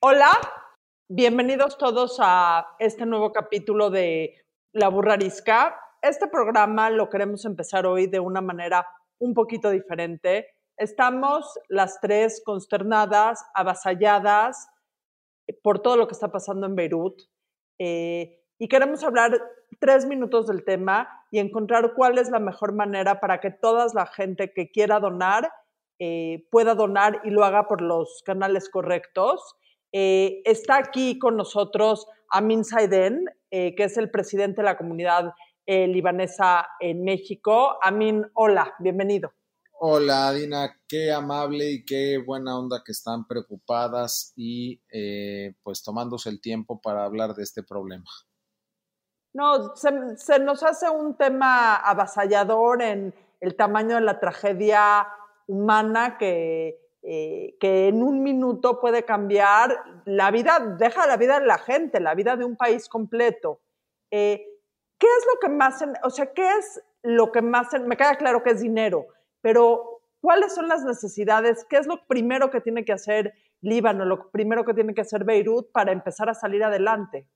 Hola, bienvenidos todos a este nuevo capítulo de La Burrarisca. Este programa lo queremos empezar hoy de una manera un poquito diferente. Estamos las tres consternadas, avasalladas por todo lo que está pasando en Beirut eh, y queremos hablar tres minutos del tema y encontrar cuál es la mejor manera para que toda la gente que quiera donar eh, pueda donar y lo haga por los canales correctos. Eh, está aquí con nosotros Amin Saiden, eh, que es el presidente de la comunidad eh, libanesa en México. Amin, hola, bienvenido. Hola, Dina, qué amable y qué buena onda que están preocupadas y pues tomándose el tiempo para hablar de este problema. No, se nos hace un tema avasallador en el tamaño de la tragedia humana que, eh, que en un minuto puede cambiar la vida, deja la vida de la gente, la vida de un país completo. Eh, ¿Qué es lo que más, o sea, qué es lo que más, me queda claro que es dinero, pero ¿cuáles son las necesidades? ¿Qué es lo primero que tiene que hacer Líbano, lo primero que tiene que hacer Beirut para empezar a salir adelante?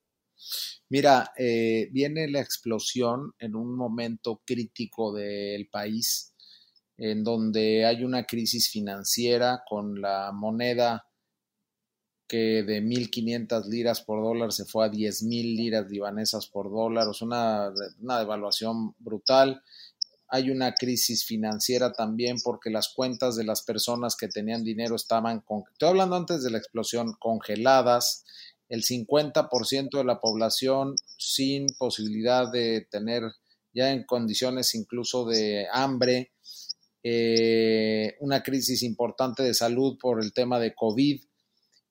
Mira, eh, viene la explosión en un momento crítico del país en donde hay una crisis financiera con la moneda que de 1.500 liras por dólar se fue a 10.000 liras libanesas por dólar, o sea, una, una devaluación brutal. Hay una crisis financiera también porque las cuentas de las personas que tenían dinero estaban, con, estoy hablando antes de la explosión, congeladas, el 50% de la población sin posibilidad de tener ya en condiciones incluso de hambre, eh, una crisis importante de salud por el tema de COVID.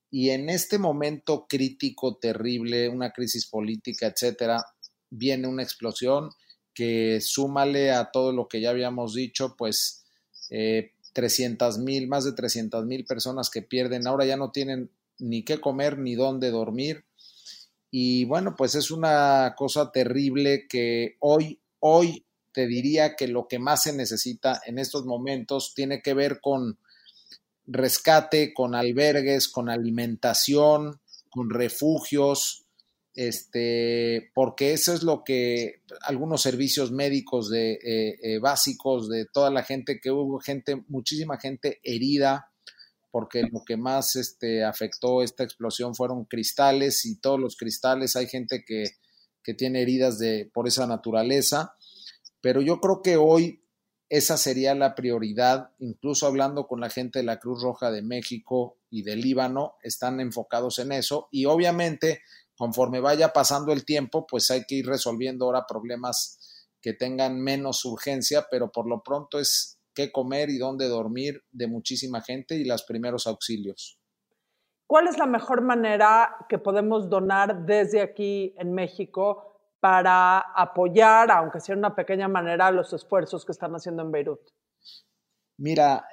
Y en este momento crítico, terrible, una crisis política, etcétera, viene una explosión que súmale a todo lo que ya habíamos dicho, pues eh, 300 mil, más de 300 mil personas que pierden, ahora ya no tienen ni qué comer ni dónde dormir. Y bueno, pues es una cosa terrible que hoy, hoy te diría que lo que más se necesita en estos momentos tiene que ver con rescate, con albergues, con alimentación, con refugios, este, porque eso es lo que algunos servicios médicos de, eh, eh, básicos de toda la gente, que hubo gente, muchísima gente herida, porque lo que más este, afectó esta explosión fueron cristales y todos los cristales, hay gente que, que tiene heridas de, por esa naturaleza pero yo creo que hoy esa sería la prioridad, incluso hablando con la gente de la Cruz Roja de México y de Líbano, están enfocados en eso y obviamente conforme vaya pasando el tiempo, pues hay que ir resolviendo ahora problemas que tengan menos urgencia, pero por lo pronto es qué comer y dónde dormir de muchísima gente y los primeros auxilios. ¿Cuál es la mejor manera que podemos donar desde aquí en México para apoyar, aunque sea de una pequeña manera, los esfuerzos que están haciendo en Beirut? Mira,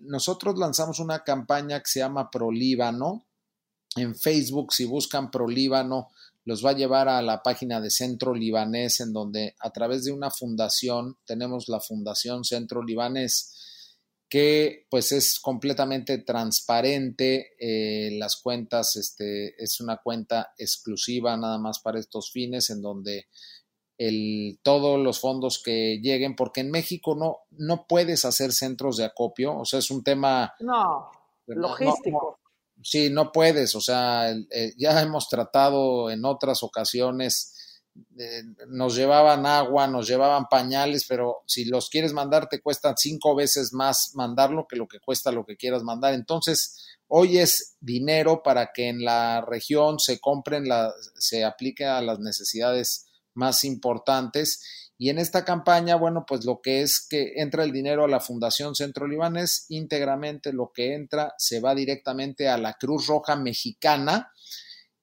nosotros lanzamos una campaña que se llama ProLíbano. En Facebook, si buscan ProLíbano, los va a llevar a la página de Centro Libanés, en donde a través de una fundación, tenemos la Fundación Centro Libanés, que pues es completamente transparente, eh, las cuentas, este, es una cuenta exclusiva nada más para estos fines, en donde el, todos los fondos que lleguen, porque en México no, no puedes hacer centros de acopio, o sea, es un tema... No, logístico. sí, no puedes, o sea, ya hemos tratado en otras ocasiones nos llevaban agua, nos llevaban pañales, pero si los quieres mandar te cuesta cinco veces más mandarlo que lo que cuesta lo que quieras mandar. Entonces, hoy es dinero para que en la región se compren, se aplique a las necesidades más importantes. Y en esta campaña, bueno, pues lo que es que entra el dinero a la Fundación Centro Libanés, íntegramente lo que entra se va directamente a la Cruz Roja Mexicana,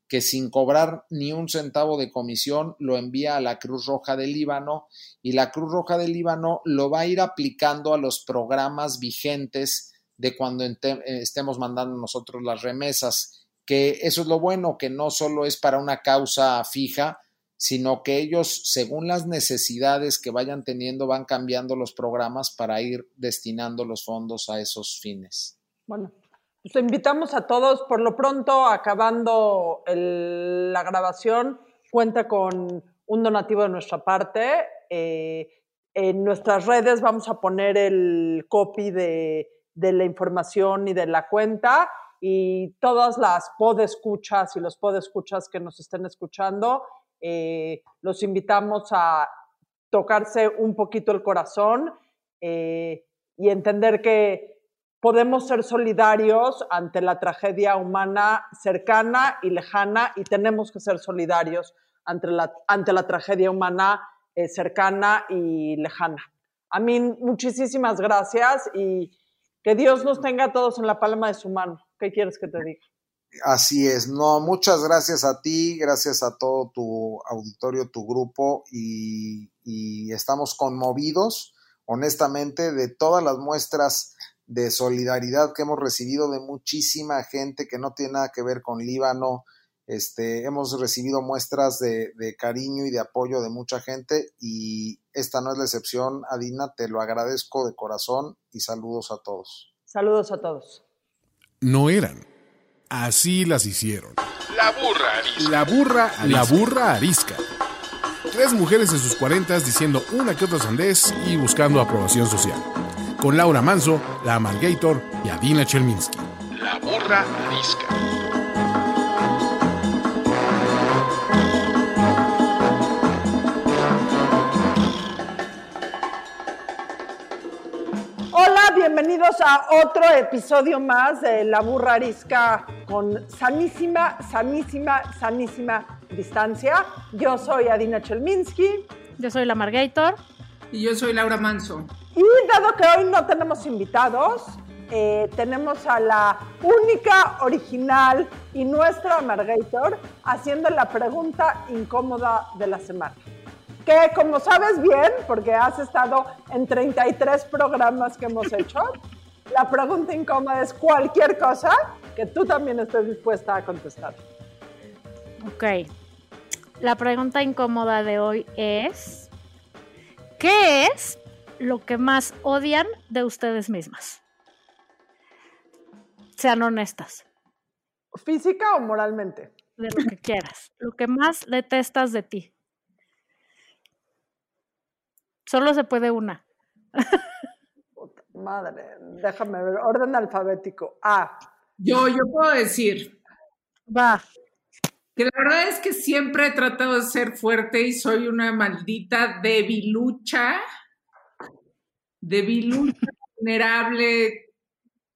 que sin cobrar ni un centavo de comisión lo envía a la Cruz Roja del Líbano y la Cruz Roja del Líbano lo va a ir aplicando a los programas vigentes de cuando estemos mandando nosotros las remesas, que eso es lo bueno, que no solo es para una causa fija, sino que ellos, según las necesidades que vayan teniendo, van cambiando los programas para ir destinando los fondos a esos fines. Bueno, pues invitamos a todos, por lo pronto, acabando la grabación, cuenta con un donativo de nuestra parte. Eh, en nuestras redes vamos a poner el copy de, la información y de la cuenta y todas las podescuchas y los podescuchas que nos estén escuchando, eh, los invitamos a tocarse un poquito el corazón eh, y entender que podemos ser solidarios ante la tragedia humana cercana y lejana y tenemos que ser solidarios ante la, ante la tragedia humana eh, cercana y lejana. A mí, muchísimas gracias y que Dios nos tenga a todos en la palma de su mano. ¿Qué quieres que te diga? Así es, no, muchas gracias a ti, gracias a todo tu auditorio, tu grupo y, y estamos conmovidos, honestamente, de todas las muestras de solidaridad que hemos recibido de muchísima gente que no tiene nada que ver con Líbano, este, hemos recibido muestras de, cariño y de apoyo de mucha gente y esta no es la excepción. Adina, te lo agradezco de corazón y saludos a todos. Saludos a todos. No eran. Así las hicieron. La burra arisca. La burra, la burra arisca. Tres mujeres en sus cuarentas diciendo una que otra sandez y buscando aprobación social. Con Laura Manso, la Amalgator y Adina Chelminsky. La burra arisca. bienvenidos a otro episodio más de La Burra Arisca con sanísima, sanísima, sanísima distancia. Yo soy Adina Chelminsky. Yo soy la Margator. Y yo soy Laura Manso. Y dado que hoy no tenemos invitados, eh, tenemos a la única, original y nuestra Margator haciendo la pregunta incómoda de la semana que como sabes bien, porque has estado en 33 programas que hemos hecho, la pregunta incómoda es cualquier cosa que tú también estés dispuesta a contestar. Ok. La pregunta incómoda de hoy es, ¿qué es lo que más odian de ustedes mismas? Sean honestas. ¿Física o moralmente? De lo que quieras. Lo que más detestas de ti. Solo se puede una. madre, déjame ver. Orden alfabético. A. Yo, yo puedo decir. Va. Que la verdad es que siempre he tratado de ser fuerte y soy una maldita debilucha. Debilucha, vulnerable,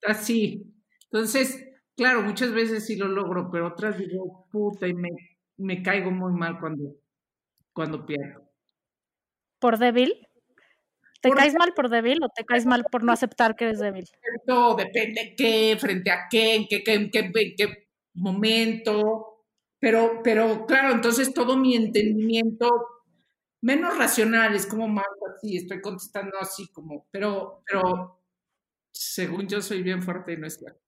así. Entonces, claro, muchas veces sí lo logro, pero otras digo, puta, y me, me caigo muy mal cuando, cuando pierdo. ¿Por débil? ¿Te caes mal por débil o te caes mal por no aceptar que eres débil? Depende qué, frente a qué, en qué, en qué, qué momento. Pero, pero claro, entonces todo mi entendimiento menos racional es como más así, estoy contestando así como, pero, pero según yo soy bien fuerte y no es cierto.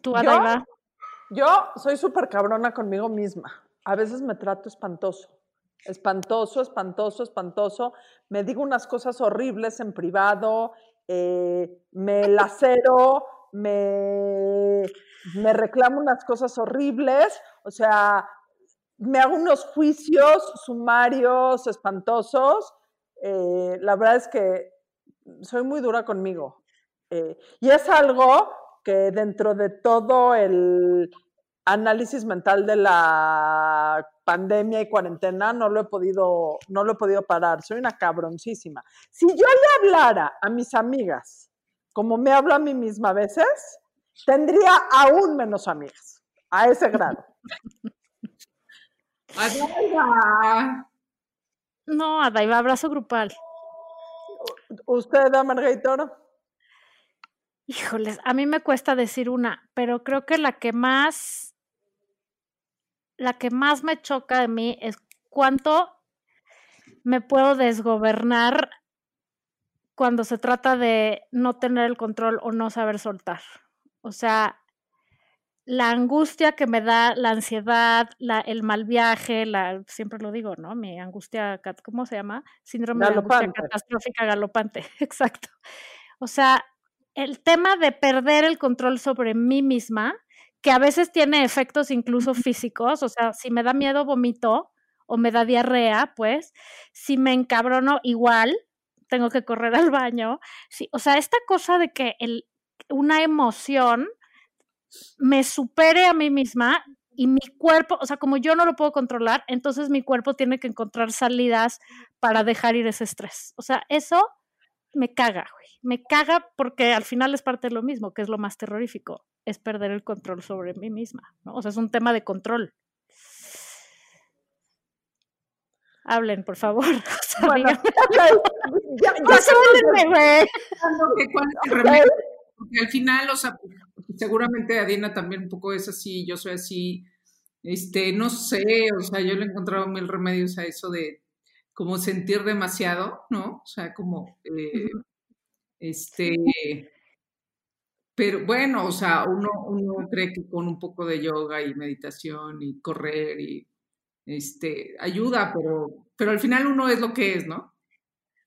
¿Tú, Adaiva? Yo, yo soy súper cabrona conmigo misma a veces me trato espantoso, espantoso, espantoso, espantoso. Me digo unas cosas horribles en privado, eh, me lacero, me, me reclamo unas cosas horribles, o sea, me hago unos juicios sumarios, espantosos. Eh, la verdad es que soy muy dura conmigo. Eh, y es algo que dentro de todo el, análisis mental de la pandemia y cuarentena no lo he podido, no lo he podido parar. Soy una cabroncísima. Si yo le hablara a mis amigas como me hablo a mí misma a veces, tendría aún menos amigas. A ese grado. Adaiva. No, Adaiva, abrazo grupal. ¿Usted, Margarita? Híjoles, a mí me cuesta decir una, pero creo que la que más la que más me choca de mí es cuánto me puedo desgobernar cuando se trata de no tener el control o no saber soltar. O sea, la angustia que me da, la ansiedad, la, el mal viaje, la, siempre lo digo, ¿no? Mi angustia, ¿cómo se llama? Síndrome de angustia catastrófica galopante, exacto. O sea, el tema de perder el control sobre mí misma, que a veces tiene efectos incluso físicos, o sea, si me da miedo vomito o me da diarrea, pues, si me encabrono igual, tengo que correr al baño. Sí, o sea, esta cosa de que el, una emoción me supere a mí misma y mi cuerpo, o sea, como yo no lo puedo controlar, entonces mi cuerpo tiene que encontrar salidas para dejar ir ese estrés. O sea, eso me caga, güey. Me caga porque al final es parte de lo mismo, que es lo más terrorífico, es perder el control sobre mí misma, ¿no? O sea, es un tema de control. Hablen, por favor. O sea, ya, ya no se porque al final, o sea, seguramente Adina también un poco es así, yo soy así, este, no sé, o sea, yo le he encontrado mil remedios a eso de como sentir demasiado, ¿no? O sea, como, eh, este, pero bueno, o sea, uno, uno cree que con un poco de yoga y meditación y correr y, este, ayuda, pero, pero al final uno es lo que es, ¿no?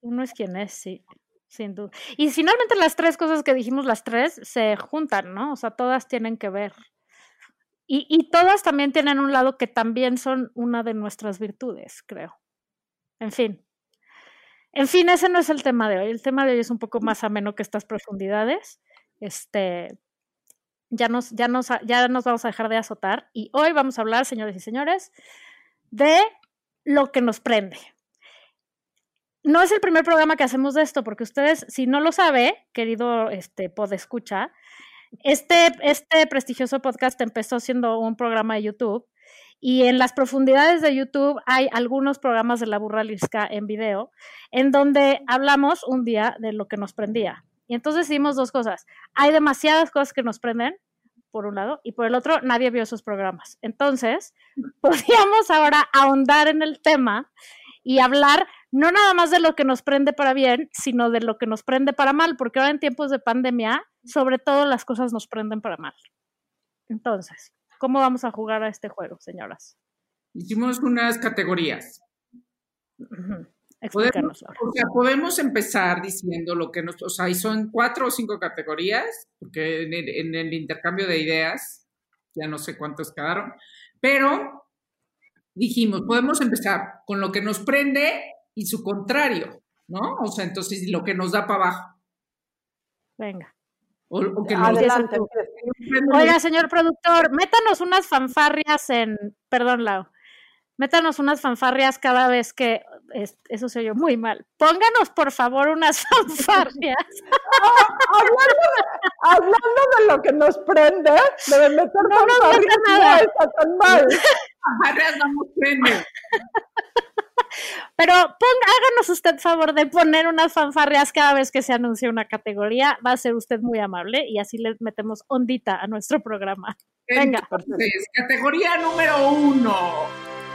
Uno es quien es, sí, sin duda. Y finalmente las tres cosas que dijimos, las tres, se juntan, ¿no? O sea, todas tienen que ver. Y, y todas también tienen un lado que también son una de nuestras virtudes, creo. En fin. En fin, ese no es el tema de hoy. El tema de hoy es un poco más ameno que estas profundidades. Este, ya nos, ya nos, ya nos vamos a dejar de azotar. Y hoy vamos a hablar, señores y señores, de lo que nos prende. No es el primer programa que hacemos de esto, porque ustedes, si no lo sabe, querido este, escucha, este, este prestigioso podcast empezó siendo un programa de YouTube y en las profundidades de YouTube hay algunos programas de la burra lisca en video en donde hablamos un día de lo que nos prendía. Y entonces hicimos dos cosas. Hay demasiadas cosas que nos prenden, por un lado, y por el otro, nadie vio esos programas. Entonces, podríamos ahora ahondar en el tema y hablar no nada más de lo que nos prende para bien, sino de lo que nos prende para mal, porque ahora en tiempos de pandemia, sobre todo las cosas nos prenden para mal. Entonces, ¿cómo vamos a jugar a este juego, señoras? Hicimos unas categorías. Podemos, o sea, podemos empezar diciendo lo que nos, o sea, y son cuatro o cinco categorías, porque en el, en el intercambio de ideas, ya no sé cuántos quedaron, pero dijimos, podemos empezar con lo que nos prende y su contrario, ¿no? O sea, entonces lo que nos da para abajo. Venga. O, o que nos Adelante. prende- Oiga, señor productor, métanos unas fanfarrias en. Perdón, Lau. Métanos unas fanfarrias cada vez que. es- eso se oyó muy mal. Pónganos, por favor, unas fanfarrias. hablando, de, hablando de lo que nos prende, de meter No nos fanfarrias, meta no nada. está tan mal. Barras no nos prende. Pero ponga, háganos usted favor de poner unas fanfarrias cada vez que se anuncia una categoría. Va a ser usted muy amable y así le metemos ondita a nuestro programa. Venga. Entonces, categoría número uno,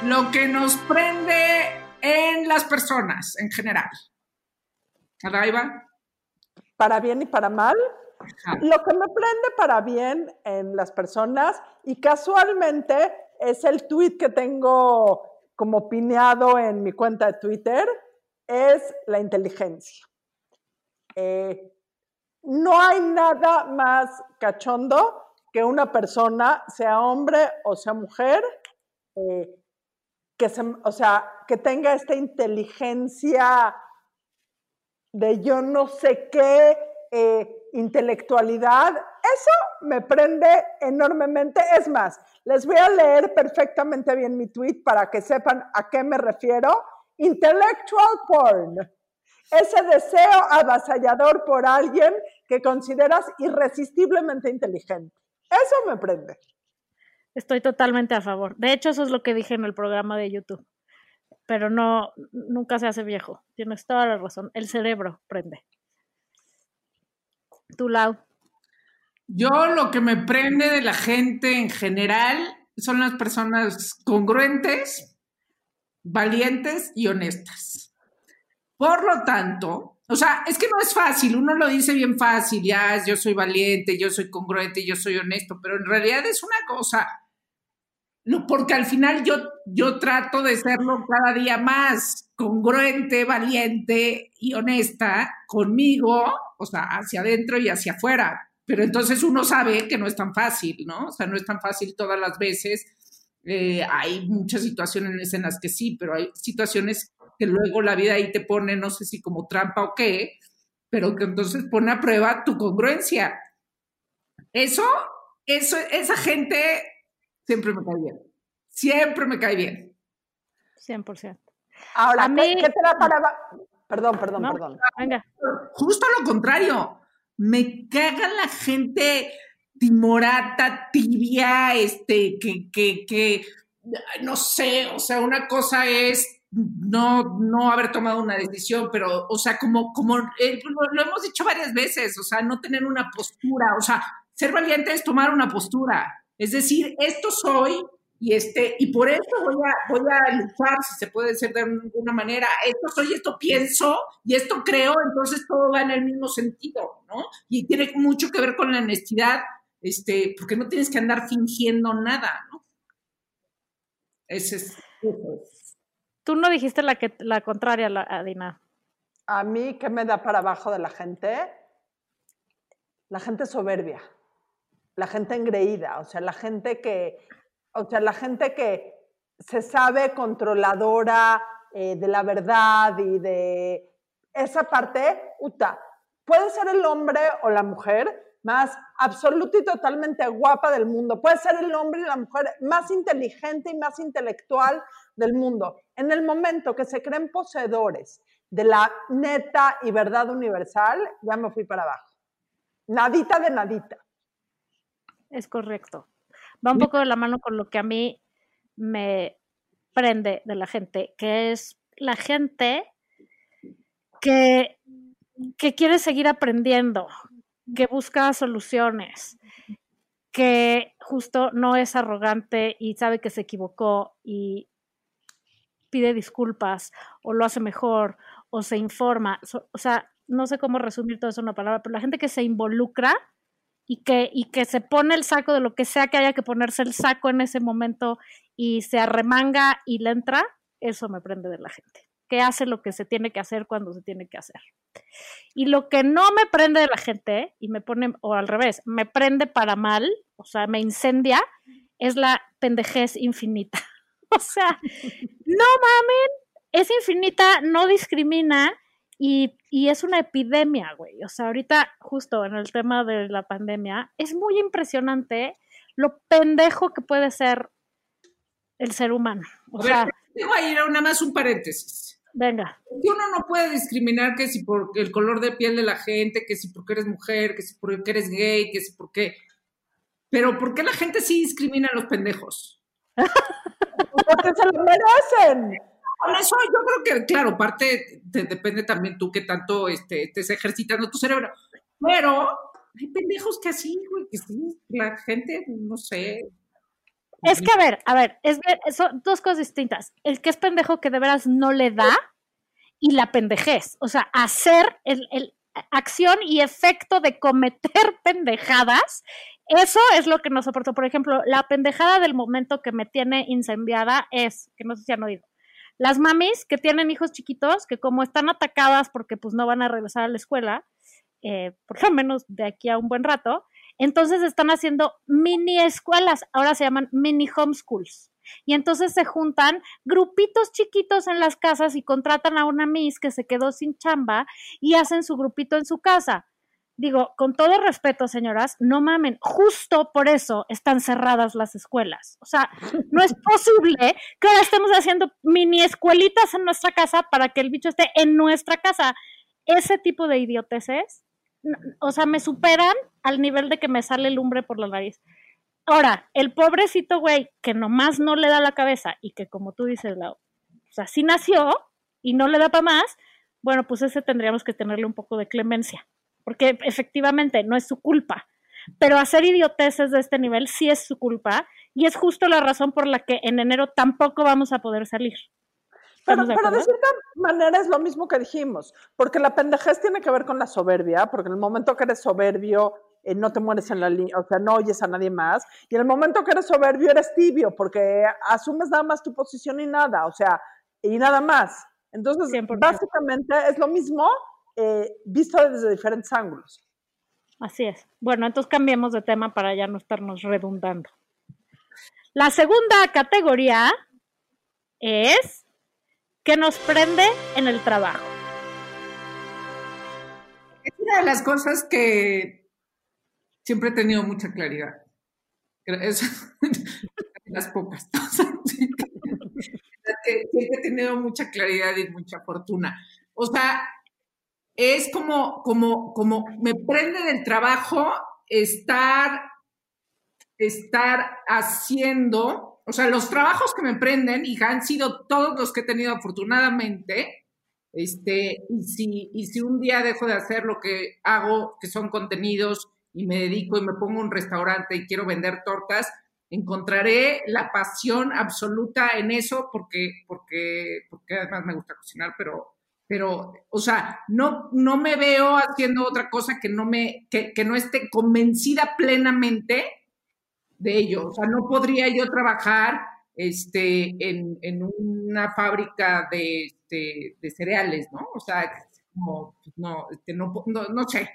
lo que nos prende en las personas en general. Adaiva. Para bien y para mal. Ajá. Lo que me prende para bien en las personas, y casualmente es el tweet que tengo como pineado en mi cuenta de Twitter, es la inteligencia. Eh, no hay nada más cachondo que una persona, sea hombre o sea mujer, eh, que, se, o sea, que tenga esta inteligencia de yo no sé qué eh, intelectualidad, eso me prende enormemente. Es más, les voy a leer perfectamente bien mi tweet para que sepan a qué me refiero. Intellectual porn. Ese deseo avasallador por alguien que consideras irresistiblemente inteligente. Eso me prende. Estoy totalmente a favor. De hecho, eso es lo que dije en el programa de YouTube. Pero no, nunca se hace viejo. Tienes toda la razón. El cerebro prende. Tu Lau. Yo lo que me prende de la gente en general son las personas congruentes, valientes y honestas. Por lo tanto, o sea, es que no es fácil, uno lo dice bien fácil, ya yo soy valiente, yo soy congruente, yo soy honesto, pero en realidad es una cosa lo- porque al final yo, yo trato de serlo cada día más congruente, valiente y honesta conmigo, o sea, hacia adentro y hacia afuera. Pero entonces uno sabe que no es tan fácil, ¿no? O sea, no es tan fácil todas las veces. Eh, hay muchas situaciones en las que sí, pero hay situaciones que luego la vida ahí te pone, no sé si como trampa o qué, pero que entonces pone a prueba tu congruencia. Eso, eso, esa gente siempre me cae bien. Siempre me cae bien. 100%. Ahora, A ¿qué, mí- qué te da para... Perdón, perdón, ¿No? perdón. Venga. Justo lo contrario. Me caga la gente timorata, tibia, este, que, que, que, no sé, o sea, una cosa es no, no haber tomado una decisión, pero, o sea, como, como eh, lo, lo hemos dicho varias veces, o sea, no tener una postura, o sea, ser valiente es tomar una postura, es decir, esto soy y este, y por eso voy a, voy a luchar, si se puede decir de alguna manera, esto soy, esto pienso y esto creo, entonces todo va en el mismo sentido, ¿no? Y tiene mucho que ver con la honestidad, este, porque no tienes que andar fingiendo nada, ¿no? Ese es. Tú no dijiste la, que, la contraria, la, Adina. A mí, ¿qué me da para abajo de la gente? La gente soberbia, la gente engreída, o sea, la gente que, o sea, la gente que se sabe controladora eh, de la verdad y de esa parte, uta, puede ser el hombre o la mujer más absoluta y totalmente guapa del mundo, puede ser el hombre y la mujer más inteligente y más intelectual del mundo. En el momento que se creen poseedores de la neta y verdad universal, ya me fui para abajo. Nadita de nadita. Es correcto. Va un poco de la mano con lo que a mí me prende de la gente, que es la gente que, que quiere seguir aprendiendo, que busca soluciones, que justo no es arrogante y sabe que se equivocó y pide disculpas o lo hace mejor o se informa. O sea, no sé cómo resumir todo eso en una palabra, pero la gente que se involucra y que, y que se pone el saco de lo que sea que haya que ponerse el saco en ese momento y se arremanga y le entra, eso me prende de la gente. Que hace lo que se tiene que hacer cuando se tiene que hacer. Y lo que no me prende de la gente, y me pone, o al revés, me prende para mal, o sea, me incendia, es la pendejez infinita. o sea, no mamen, es infinita, no discrimina y, y es una epidemia, güey. O sea, ahorita, justo en el tema de la pandemia, es muy impresionante lo pendejo que puede ser el ser humano. O A sea, ver, tengo ahí nada más un paréntesis. venga. Uno no puede discriminar que si por el color de piel de la gente, que si porque eres mujer, que si porque eres gay, que si porque... Pero ¿por qué la gente sí discrimina a los pendejos? Porque se lo merecen. Con eso yo creo que, claro, parte te depende también tú que tanto este, estés ejercitando tu cerebro. Pero hay pendejos que así, güey, que sí, la gente, no sé. Es que, a ver, a ver, es, son dos cosas distintas. El que es pendejo que de veras no le da y la pendejez. O sea, hacer el, el acción y efecto de cometer pendejadas, eso es lo que no soporto. Por ejemplo, la pendejada del momento que me tiene incendiada es, que no sé si han oído, las mamis que tienen hijos chiquitos, que como están atacadas porque pues no van a regresar a la escuela, eh, por lo menos de aquí a un buen rato, entonces están haciendo mini escuelas, ahora se llaman mini homeschools. Y entonces se juntan grupitos chiquitos en las casas y contratan a una Miss que se quedó sin chamba y hacen su grupito en su casa. Digo, con todo respeto, señoras, no mamen, justo por eso están cerradas las escuelas. O sea, no es posible que ahora estemos haciendo mini escuelitas en nuestra casa para que el bicho esté en nuestra casa. Ese tipo de idioteces, o sea, me superan al nivel de que me sale lumbre por la nariz. Ahora, el pobrecito güey que nomás no le da la cabeza y que como tú dices, Lau, o sea, sí nació y no le da para más, bueno, pues ese tendríamos que tenerle un poco de clemencia, porque efectivamente no es su culpa. Pero hacer idioteces de este nivel sí es su culpa y es justo la razón por la que en enero tampoco vamos a poder salir. Pero, ¿Estamos de pero de cierta manera es lo mismo que dijimos, porque la pendejez tiene que ver con la soberbia, porque en el momento que eres soberbio eh, no te mueres en la línea, o sea, no oyes a nadie más. Y en el momento que eres soberbio, eres tibio, porque asumes nada más tu posición y nada, o sea, y nada más. Entonces, 100%. básicamente es lo mismo eh, visto desde diferentes ángulos. Así es. Bueno, entonces cambiemos de tema para ya no estarnos redundando. La segunda categoría es que nos prende en el trabajo. Es una de las cosas que siempre he tenido mucha claridad. Es las pocas cosas que siempre he tenido mucha claridad y mucha fortuna. O sea, es como, como, como me prende del trabajo estar, estar haciendo, o sea, los trabajos que me prenden, y han sido todos los que he tenido afortunadamente, este, y si, y si un día dejo de hacer lo que hago, que son contenidos, y me dedico y me pongo un restaurante y quiero vender tortas, encontraré la pasión absoluta en eso porque, porque, porque además me gusta cocinar, pero, pero, o sea, no, no me veo haciendo otra cosa que no me, que, que no esté convencida plenamente de ello. O sea, no podría yo trabajar este, en, en una fábrica de, de, de cereales, ¿no? O sea, como, pues, no, este, no, no, no sé.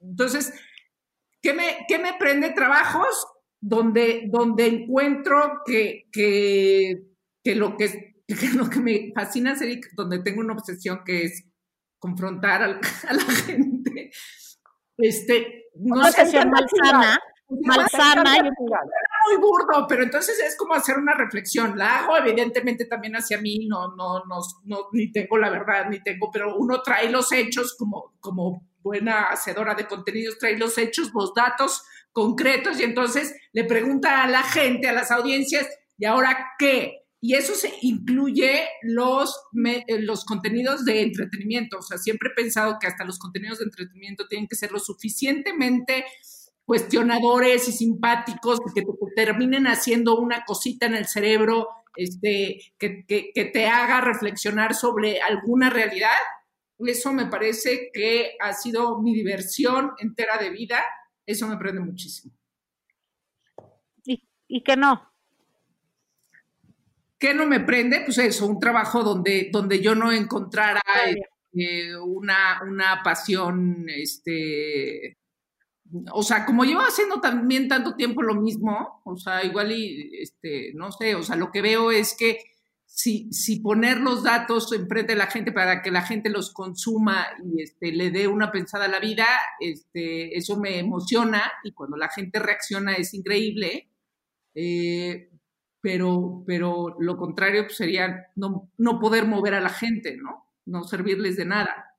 Entonces, ¿qué me, qué me prende trabajos? Donde, donde encuentro que, que, que lo que que lo que me fascina hacer y donde tengo una obsesión que es confrontar a, la gente. Este, no Una sé, obsesión malsana, malsana. y- muy burdo, pero entonces es como hacer una reflexión. La hago evidentemente también hacia mí, no, no, no, no, ni tengo la verdad, ni tengo, pero uno trae los hechos como, como buena hacedora de contenidos, trae los hechos, los datos concretos y entonces le pregunta a la gente, a las audiencias, ¿y ahora qué? Y eso se incluye los, eh, los contenidos de entretenimiento. O sea, siempre he pensado que hasta los contenidos de entretenimiento tienen que ser lo suficientemente cuestionadores y simpáticos que te terminen haciendo una cosita en el cerebro, este, que, que- que te haga reflexionar sobre alguna realidad. Eso me parece que ha sido mi diversión entera de vida. Eso me prende muchísimo. y, y que no. ¿Qué no me prende? Pues eso, un trabajo donde, donde yo no encontrara eh, una, una pasión, este, o sea, como llevo haciendo también tanto tiempo lo mismo, o sea, igual y, este, no sé, o sea, lo que veo es que si, si poner los datos enfrente de la gente para que la gente los consuma y este, le dé una pensada a la vida, este, eso me emociona y cuando la gente reacciona es increíble. Eh, pero, pero lo contrario pues, sería no, no poder mover a la gente, ¿no? No servirles de nada.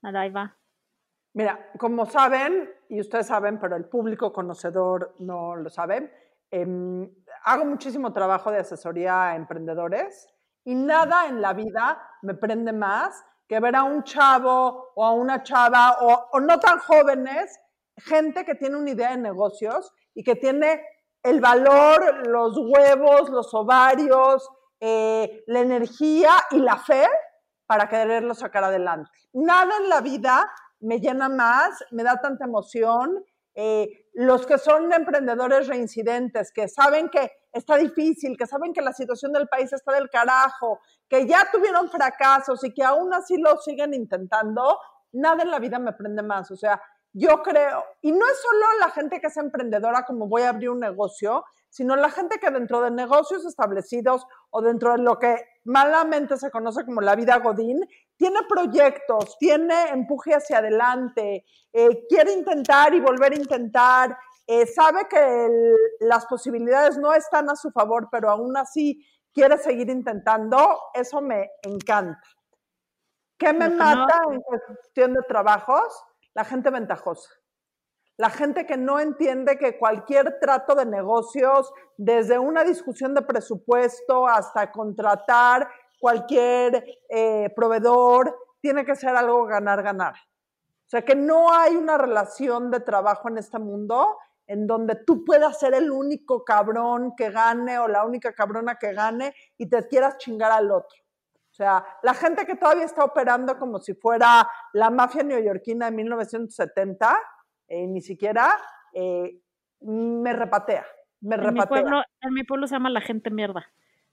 Ahí va. Mira, como saben, y ustedes saben, pero el público conocedor no lo sabe, em, hago muchísimo trabajo de asesoría a emprendedores y nada en la vida me prende más que ver a un chavo o a una chava o, o no tan jóvenes, gente que tiene una idea de negocios y que tiene el valor, los huevos, los ovarios, eh, la energía y la fe para quererlo sacar adelante. Nada en la vida me llena más, me da tanta emoción. Eh, los que son emprendedores reincidentes, que saben que está difícil, que saben que la situación del país está del carajo, que ya tuvieron fracasos y que aún así lo siguen intentando, nada en la vida me prende más. O sea, yo creo, y no es solo la gente que es emprendedora como voy a abrir un negocio, sino la gente que dentro de negocios establecidos o dentro de lo que malamente se conoce como la vida Godín, tiene proyectos, tiene empuje hacia adelante, eh, quiere intentar y volver a intentar, eh, sabe que el- las posibilidades no están a su favor, pero aún así quiere seguir intentando, eso me encanta. ¿Qué me no- mata en cuestión de trabajos? La gente ventajosa. La gente que no entiende que cualquier trato de negocios, desde una discusión de presupuesto hasta contratar cualquier eh, proveedor, tiene que ser algo ganar-ganar. O sea, que no hay una relación de trabajo en este mundo en donde tú puedas ser el único cabrón que gane o la única cabrona que gane y te quieras chingar al otro. O sea, la gente que todavía está operando como si fuera la mafia neoyorquina de 1970, eh, ni siquiera eh, me repatea, me En mi, repatea. pueblo, en mi pueblo se llama la gente mierda.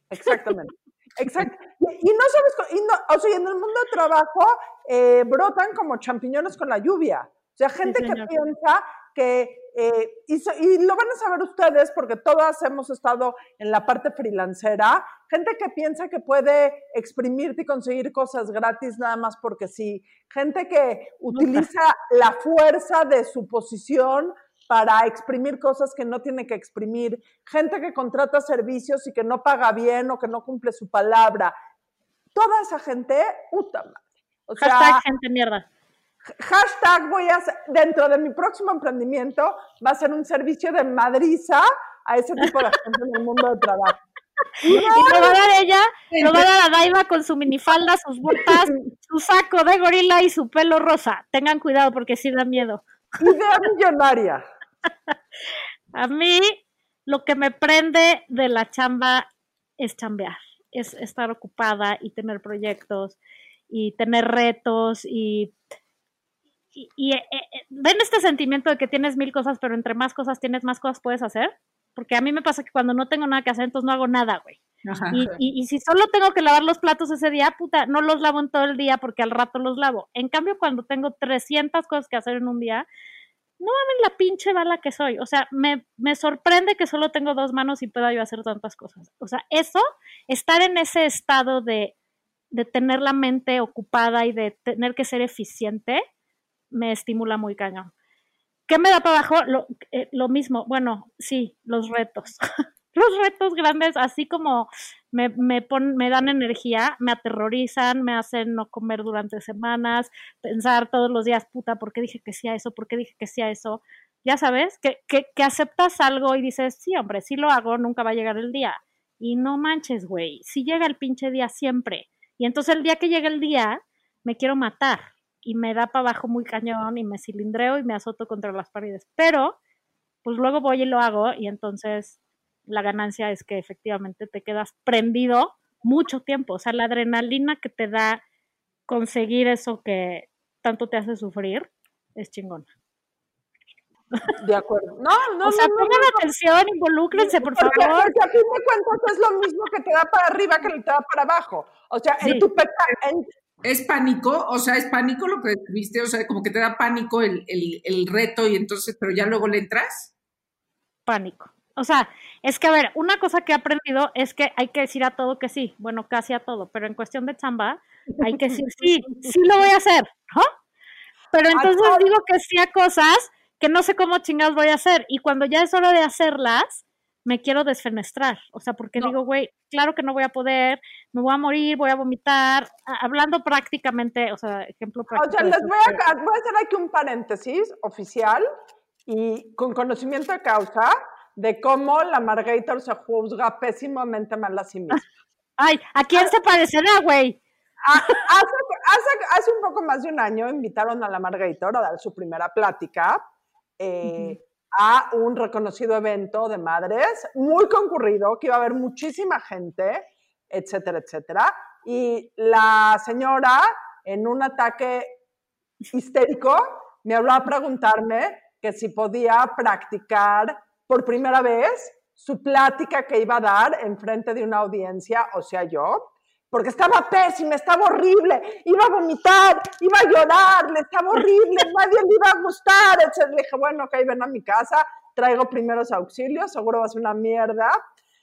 Exactamente. Exacto. Y, y no sabes, y no, o sea, en el mundo del trabajo eh, brotan como champiñones con la lluvia. O sea, gente que señor. piensa que, eh, y, so- y lo van a saber ustedes porque todas hemos estado en la parte freelancera, gente que piensa que puede exprimirte y conseguir cosas gratis nada más porque sí, gente que utiliza la fuerza de su posición para exprimir cosas que no tiene que exprimir, gente que contrata servicios y que no paga bien o que no cumple su palabra. Toda esa gente, puta madre. O sea, Hashtag gente mierda. Hashtag voy a hacer, dentro de mi próximo emprendimiento, va a ser un servicio de madriza a ese tipo de gente en el mundo del trabajo. Y lo va a dar ella, lo va a dar a Daiva con su minifalda, sus botas, su saco de gorila y su pelo rosa. Tengan cuidado porque sí da miedo. Idea millonaria. A mí lo que me prende de la chamba es chambear, es estar ocupada y tener proyectos y tener retos y, y, y, eh, eh, ven este sentimiento de que tienes mil cosas, pero entre más cosas tienes, más cosas puedes hacer. Porque a mí me pasa que cuando no tengo nada que hacer, entonces no hago nada, güey. Y, y, y si solo tengo que lavar los platos ese día, puta, no los lavo en todo el día porque al rato los lavo. En cambio, cuando tengo 300 cosas que hacer en un día, no mames la pinche bala que soy. O sea, me, me sorprende que solo tengo dos manos y pueda yo hacer tantas cosas. O sea, eso, estar en ese estado de, de tener la mente ocupada y de tener que ser eficiente, me estimula muy cañón. ¿Qué me da para abajo? Lo, eh, lo mismo, bueno, sí, los retos. los retos grandes, así como me, me, pon, me dan energía, me aterrorizan, me hacen no comer durante semanas, pensar todos los días, puta, ¿por qué dije que sí a eso? ¿Por qué dije que sí a eso? Ya sabes, que, que, que aceptas algo y dices, sí, hombre, sí lo hago, nunca va a llegar el día. Y no manches, güey, sí llega el pinche día siempre. Y entonces el día que llega el día, me quiero matar y me da para abajo muy cañón y me cilindreo y me azoto contra las paredes. Pero, pues luego voy y lo hago y entonces la ganancia es que efectivamente te quedas prendido mucho tiempo. O sea, la adrenalina que te da conseguir eso que tanto te hace sufrir es chingona. De acuerdo. No, no, o sea, no, no, pongan no, no. atención, involúcrense, por porque, favor. porque a fin de cuentas es lo mismo que te da para arriba que te da para abajo. O sea, en Sí. tu peta, en, ¿Es pánico? O sea, ¿es pánico lo que describiste? O sea, como que te da pánico el, el, el reto y entonces, pero ya luego le entras. pánico. O sea, es que, a ver, una cosa que he aprendido es que hay que decir a todo que sí, bueno, casi a todo, pero en cuestión de chamba hay que decir sí, sí lo voy a hacer, ¿no? Pero entonces digo que sí a cosas que no sé cómo chingados voy a hacer y cuando ya es hora de hacerlas, me quiero desfenestrar, o sea, porque No. digo, güey, claro que no voy a poder, me voy a morir, voy a vomitar, hablando prácticamente, o sea, ejemplo práctico. O sea, les voy a, voy a hacer aquí un paréntesis oficial y con conocimiento de causa de cómo la Margator se juzga pésimamente mal a sí misma. Ay, ¿a quién se parecerá, güey? Ah, hace, hace- hace un poco más de un año invitaron a la Margator a dar su primera plática eh, a un reconocido evento de madres, muy concurrido, que iba a haber muchísima gente, etcétera, etcétera. Y la señora, en un ataque histérico, me habló a preguntarme que si podía practicar por primera vez su plática que iba a dar en frente de una audiencia, o sea, yo, porque estaba pésima, estaba horrible, iba a vomitar, iba a llorar, le estaba horrible, nadie le iba a gustar, etc. Le dije, bueno, ok, ven a mi casa, traigo primeros auxilios, seguro va a una mierda.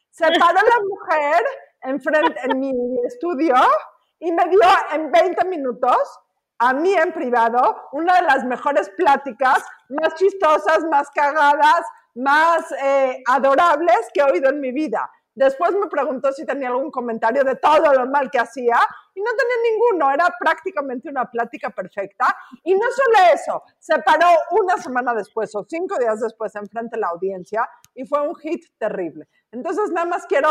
Se paró la mujer enfrente, en mi estudio y me dio en 20 minutos, a mí en privado, una de las mejores pláticas, más chistosas, más cagadas, más eh, adorables que he oído en mi vida. Después me preguntó si tenía algún comentario de todo lo mal que hacía y no tenía ninguno, era prácticamente una plática perfecta. Y no solo eso, se paró una semana después o cinco días después enfrente de la audiencia y fue un hit terrible. Entonces nada más quiero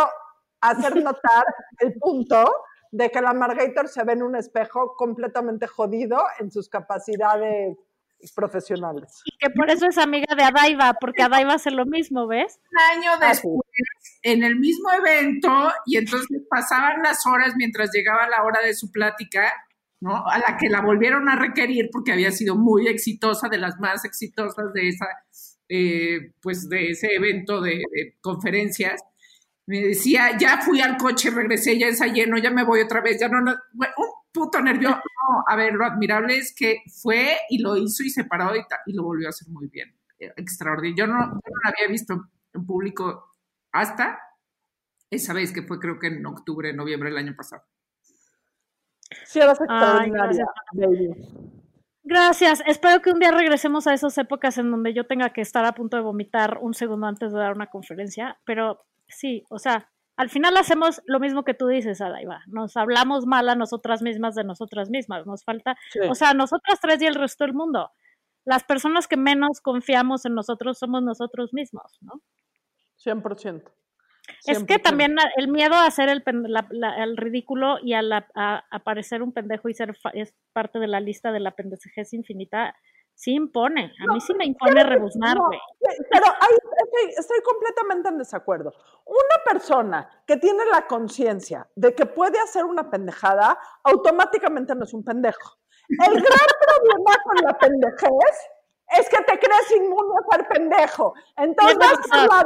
hacer notar el punto de que la Margator se ve en un espejo completamente jodido en sus capacidades profesionales. Y que por eso es amiga de Adaiva, porque Adaiva hace lo mismo, ¿ves? Un año Ah, después, en el mismo evento, y entonces pasaban las horas mientras llegaba la hora de su plática, ¿no? A la que la volvieron a requerir porque había sido muy exitosa, de las más exitosas de esa, eh, pues de ese evento de, de conferencias. Me decía, ya fui al coche, regresé, ya ensayé, no, ya me voy otra vez, ya no, no, un puto nervioso. No, a ver, lo admirable es que fue y lo hizo y se paró y, y lo volvió a hacer muy bien. Eh, Extraordinario. Yo no, yo no la había visto en público hasta esa vez que fue creo que en octubre, noviembre del año pasado. Sí, eras Ay, extraordinaria, baby. Gracias. Espero que un día regresemos a esas épocas en donde yo tenga que estar a punto de vomitar un segundo antes de dar una conferencia. Pero sí, o sea, al final hacemos lo mismo que tú dices, Adaiva. Nos hablamos mal a nosotras mismas de nosotras mismas. Nos falta, Sí. o sea, nosotras tres y el resto del mundo. Las personas que menos confiamos en nosotros somos nosotros mismos, ¿no? 100%. Es que 100%. también el miedo a hacer el, la- la- el ridículo y a, la- a, a parecer un pendejo y ser fa- es parte de la lista de la pendejez infinita, sí impone. A mí sí me impone rebuznar, No, güey. eh, pero ahí estoy, estoy completamente en desacuerdo. Una persona que tiene la conciencia de que puede hacer una pendejada, automáticamente no es un pendejo. El gran problema con la pendejez es que te crees inmune a ser pendejo. Entonces Tienes vas por, la,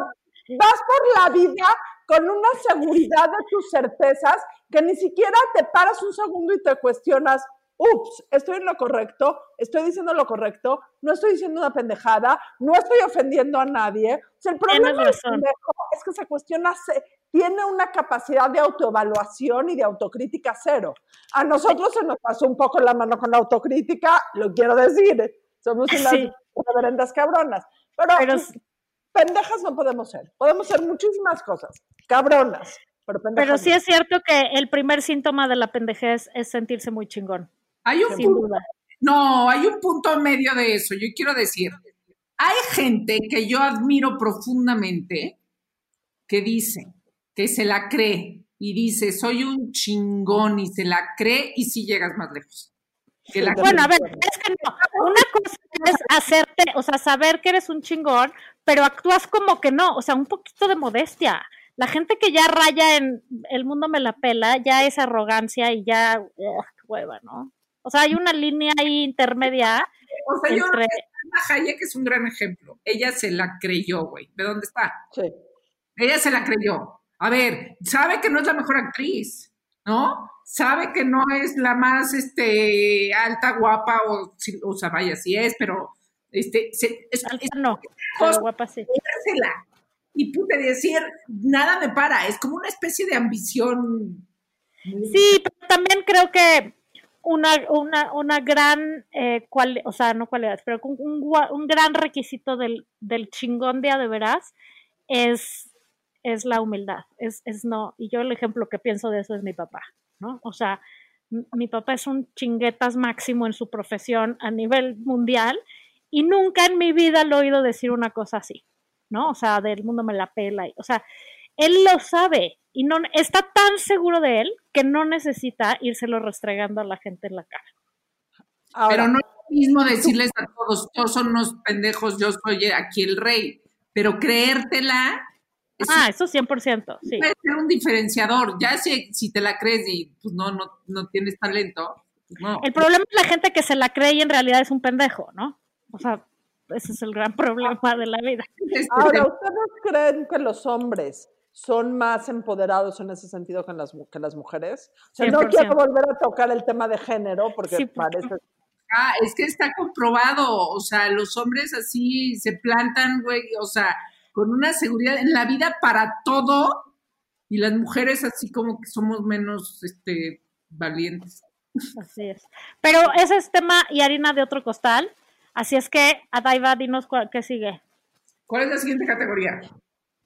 vas por la vida con una seguridad de tus certezas que ni siquiera te paras un segundo y te cuestionas, ups, estoy en lo correcto, estoy diciendo lo correcto, no estoy diciendo una pendejada, no estoy ofendiendo a nadie. O sea, el problema del pendejo es que se cuestiona, se- tiene una capacidad de autoevaluación y de autocrítica cero. A nosotros se nos pasó un poco la mano con la autocrítica, lo quiero decir, somos unas Sí. reverendas cabronas. Pero, Pero pendejas no podemos ser, podemos ser muchísimas cosas, cabronas, pero pendejas Pero sí no. es cierto que el primer síntoma de la pendejez es sentirse muy chingón, Hay un sin punto, duda. no, hay un punto medio de eso. Yo quiero decir, hay gente que yo admiro profundamente que dice, que se la cree y dice, soy un chingón y se la cree y sí llegas más lejos. Que la Bueno, a ver, es que no. Una cosa es hacerte, o sea, saber que eres un chingón, pero actúas como que no, o sea, un poquito de modestia. La gente que ya raya en el mundo me la pela, ya es arrogancia y ya, qué hueva, ¿no? O sea, hay una línea ahí intermedia O sea, yo entre... Ana Hayek es un gran ejemplo. Ella se la creyó, güey. ¿De dónde está? Sí. Ella se la creyó. A ver, sabe que no es la mejor actriz, ¿no? Sabe que no es la más este, alta, guapa, o, o sea, vaya, sí es, pero este, se, es, Alta es no, pero guapa sí. Y pude decir, nada me para, es como una especie de ambición. Sí, pero también creo que una, una, una gran, eh, cual, o sea, no cualidad, pero un, un gran requisito del, del chingón día de veras es, es la humildad, es, es no, y yo el ejemplo que pienso de eso es mi papá, ¿no? O sea, mi papá es un chinguetas máximo en su profesión a nivel mundial y nunca en mi vida lo he oído decir una cosa así, ¿no? O sea, del mundo me la pela, y, o sea, él lo sabe y no está tan seguro de él que no necesita írselo restregando a la gente en la cara. Ahora, pero no es lo mismo decirles a todos, todos son unos pendejos, yo soy aquí el rey. Pero creértela es Ah, eso 100%, sí. puede ser un diferenciador. Ya si, si te la crees y pues no, no, no tienes talento, pues no. El problema es la gente que se la cree y en realidad es un pendejo, ¿no? O sea, ese es el gran problema de la vida. Este, ahora, ¿ustedes creen que los hombres son más empoderados en ese sentido que las, que las mujeres? O sea, no 100%. quiero volver a tocar el tema de género porque Sí, porque- parece... Ah, es que está comprobado, o sea, los hombres así se plantan, güey, o sea, con una seguridad en la vida para todo, y las mujeres así como que somos menos, este, valientes. Así es. Pero ese es tema y harina de otro costal. Así es que, Adaiva, dinos cuál- qué sigue. ¿Cuál es la siguiente categoría?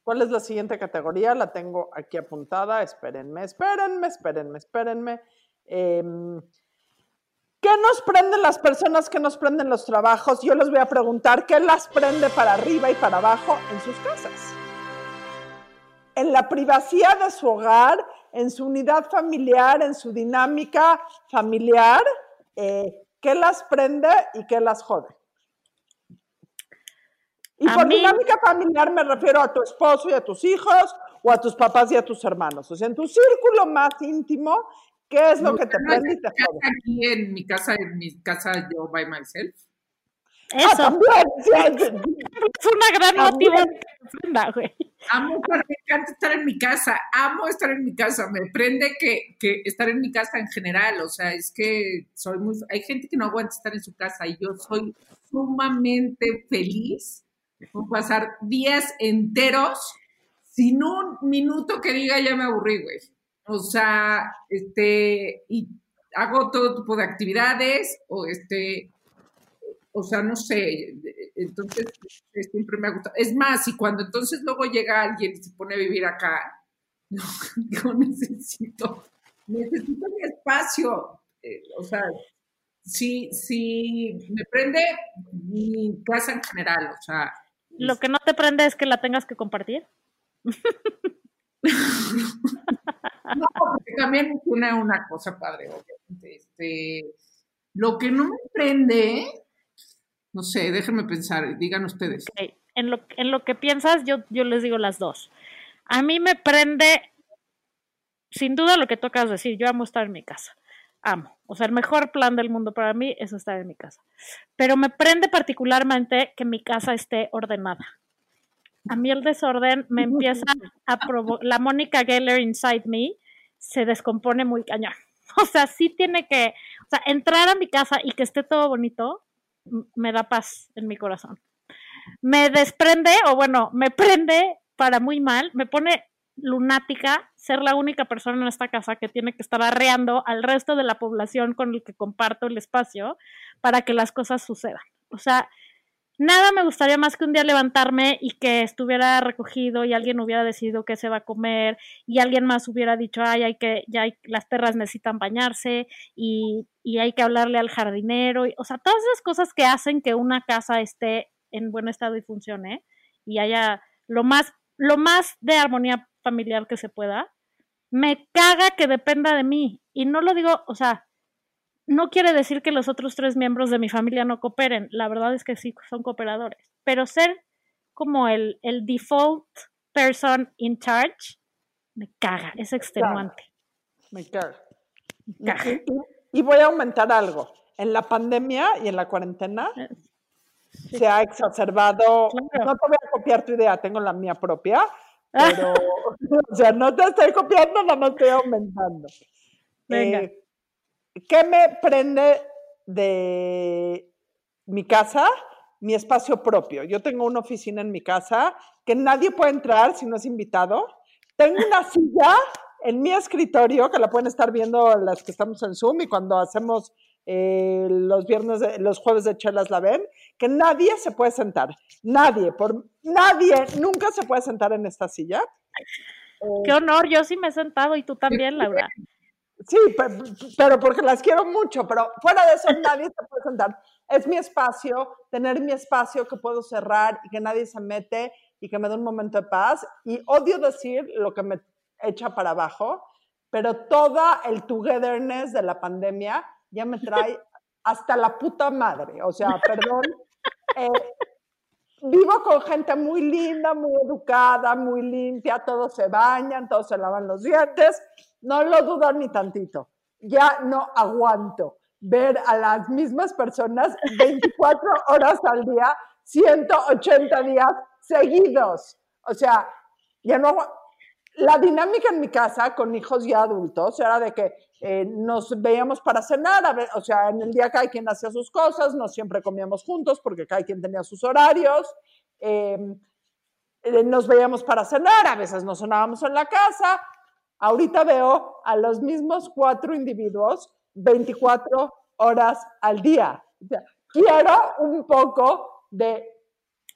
¿Cuál es la siguiente categoría? La tengo aquí apuntada. Espérenme, espérenme, espérenme, espérenme. Em, ¿Qué nos prenden las personas? ¿Qué nos prenden los trabajos? Yo les voy a preguntar, ¿qué las prende para arriba y para abajo en sus casas? En la privacidad de su hogar, en su unidad familiar, en su dinámica familiar, eh, ¿qué las prende y qué las jode? Y A por mí- dinámica familiar me refiero a tu esposo y a tus hijos, o a tus papás y a tus hermanos. O sea, en tu círculo más íntimo, ¿qué es lo que te prende y te jode? aquí en mi casa, en mi casa yo by myself. Ah, Eso, también, sí, es una gran También. prenda, güey. Amo, estar- me encanta estar en mi casa, amo estar en mi casa, me prende que, que estar en mi casa en general, o sea, es que soy muy, hay gente que no aguanta estar en su casa y yo soy sumamente feliz por pasar días enteros sin un minuto que diga ya me aburrí, güey. O sea, este, y hago todo tipo de actividades, o este, o sea, no sé, entonces eh, siempre me ha gustado. Es más, y cuando entonces luego llega alguien y se pone a vivir acá, no, yo necesito, necesito mi espacio. Eh, o sea, sí, sí, me prende mi casa en general, o sea, Lo que no te prende es que la tengas que compartir. No, porque también tiene una cosa padre, obviamente. Este, lo que no me prende, no sé, déjenme pensar, digan ustedes. Ok, En lo, en lo que piensas, yo, yo les digo las dos. A mí me prende, sin duda, lo que tocas decir. Yo amo estar en mi casa. Amo. O sea, el mejor plan del mundo para mí es estar en mi casa. Pero me prende particularmente que mi casa esté ordenada. A mí el desorden me empieza a provocar. La Mónica Geller inside me se descompone muy cañón. O sea, sí tiene que. O sea, entrar a mi casa y que esté todo bonito me da paz en mi corazón me desprende, o bueno, me prende para muy mal, me pone lunática ser la única persona en esta casa que tiene que estar arreando al resto de la población con el que comparto el espacio para que las cosas sucedan. O sea, nada me gustaría más que un día levantarme y que estuviera recogido y alguien hubiera decidido qué se va a comer y alguien más hubiera dicho, ay, hay que, ya las perras necesitan bañarse y, y hay que hablarle al jardinero. Y, o sea, todas esas cosas que hacen que una casa esté en buen estado y funcione y haya lo más, lo más de armonía familiar que se pueda, me caga que dependa de mí. Y no lo digo, o sea, no quiere decir que los otros tres miembros de mi familia no cooperen. La verdad es que sí son cooperadores. Pero ser como el, el default person in charge, me caga, es extenuante. Me caga. me caga. Y, y- y voy a aumentar algo. En la pandemia y en la cuarentena se ha exacerbado. Claro. No te voy a copiar tu idea, tengo la mía propia, pero, o sea, no te estoy copiando, no me estoy aumentando. Venga. Eh, ¿Qué me prende de mi casa? Mi espacio propio. Yo tengo una oficina en mi casa que nadie puede entrar si no es invitado. Tengo una silla en mi escritorio, que la pueden estar viendo las que estamos en Zoom y cuando hacemos eh, los viernes, de- los jueves de chelas la ven, que nadie se puede sentar. Nadie, por nadie, nunca se puede sentar en esta silla. Qué honor, yo sí me he sentado y tú también, Laura. Sí, pe- pero porque las quiero mucho, pero fuera de eso nadie se puede sentar. Es mi espacio, tener mi espacio que puedo cerrar y que nadie se mete y que me dé un momento de paz. Y odio decir lo que me echa para abajo, pero toda el togetherness de la pandemia ya me trae hasta la puta madre. O sea, perdón. eh, vivo con gente muy linda, muy educada, muy limpia, todos se bañan, todos se lavan los dientes, no lo dudo ni tantito. Ya no aguanto ver a las mismas personas 24 horas al día, 180 días seguidos. O sea, ya no agua- La dinámica en mi casa con hijos ya adultos era de que eh, nos veíamos para cenar, a ver, o sea, en el día cada quien hacía sus cosas, no siempre comíamos juntos porque cada quien tenía sus horarios. eh, eh, nos veíamos para cenar, a veces nos sonábamos en la casa. Ahorita veo a los mismos cuatro individuos 24 horas al día. O sea, quiero un poco de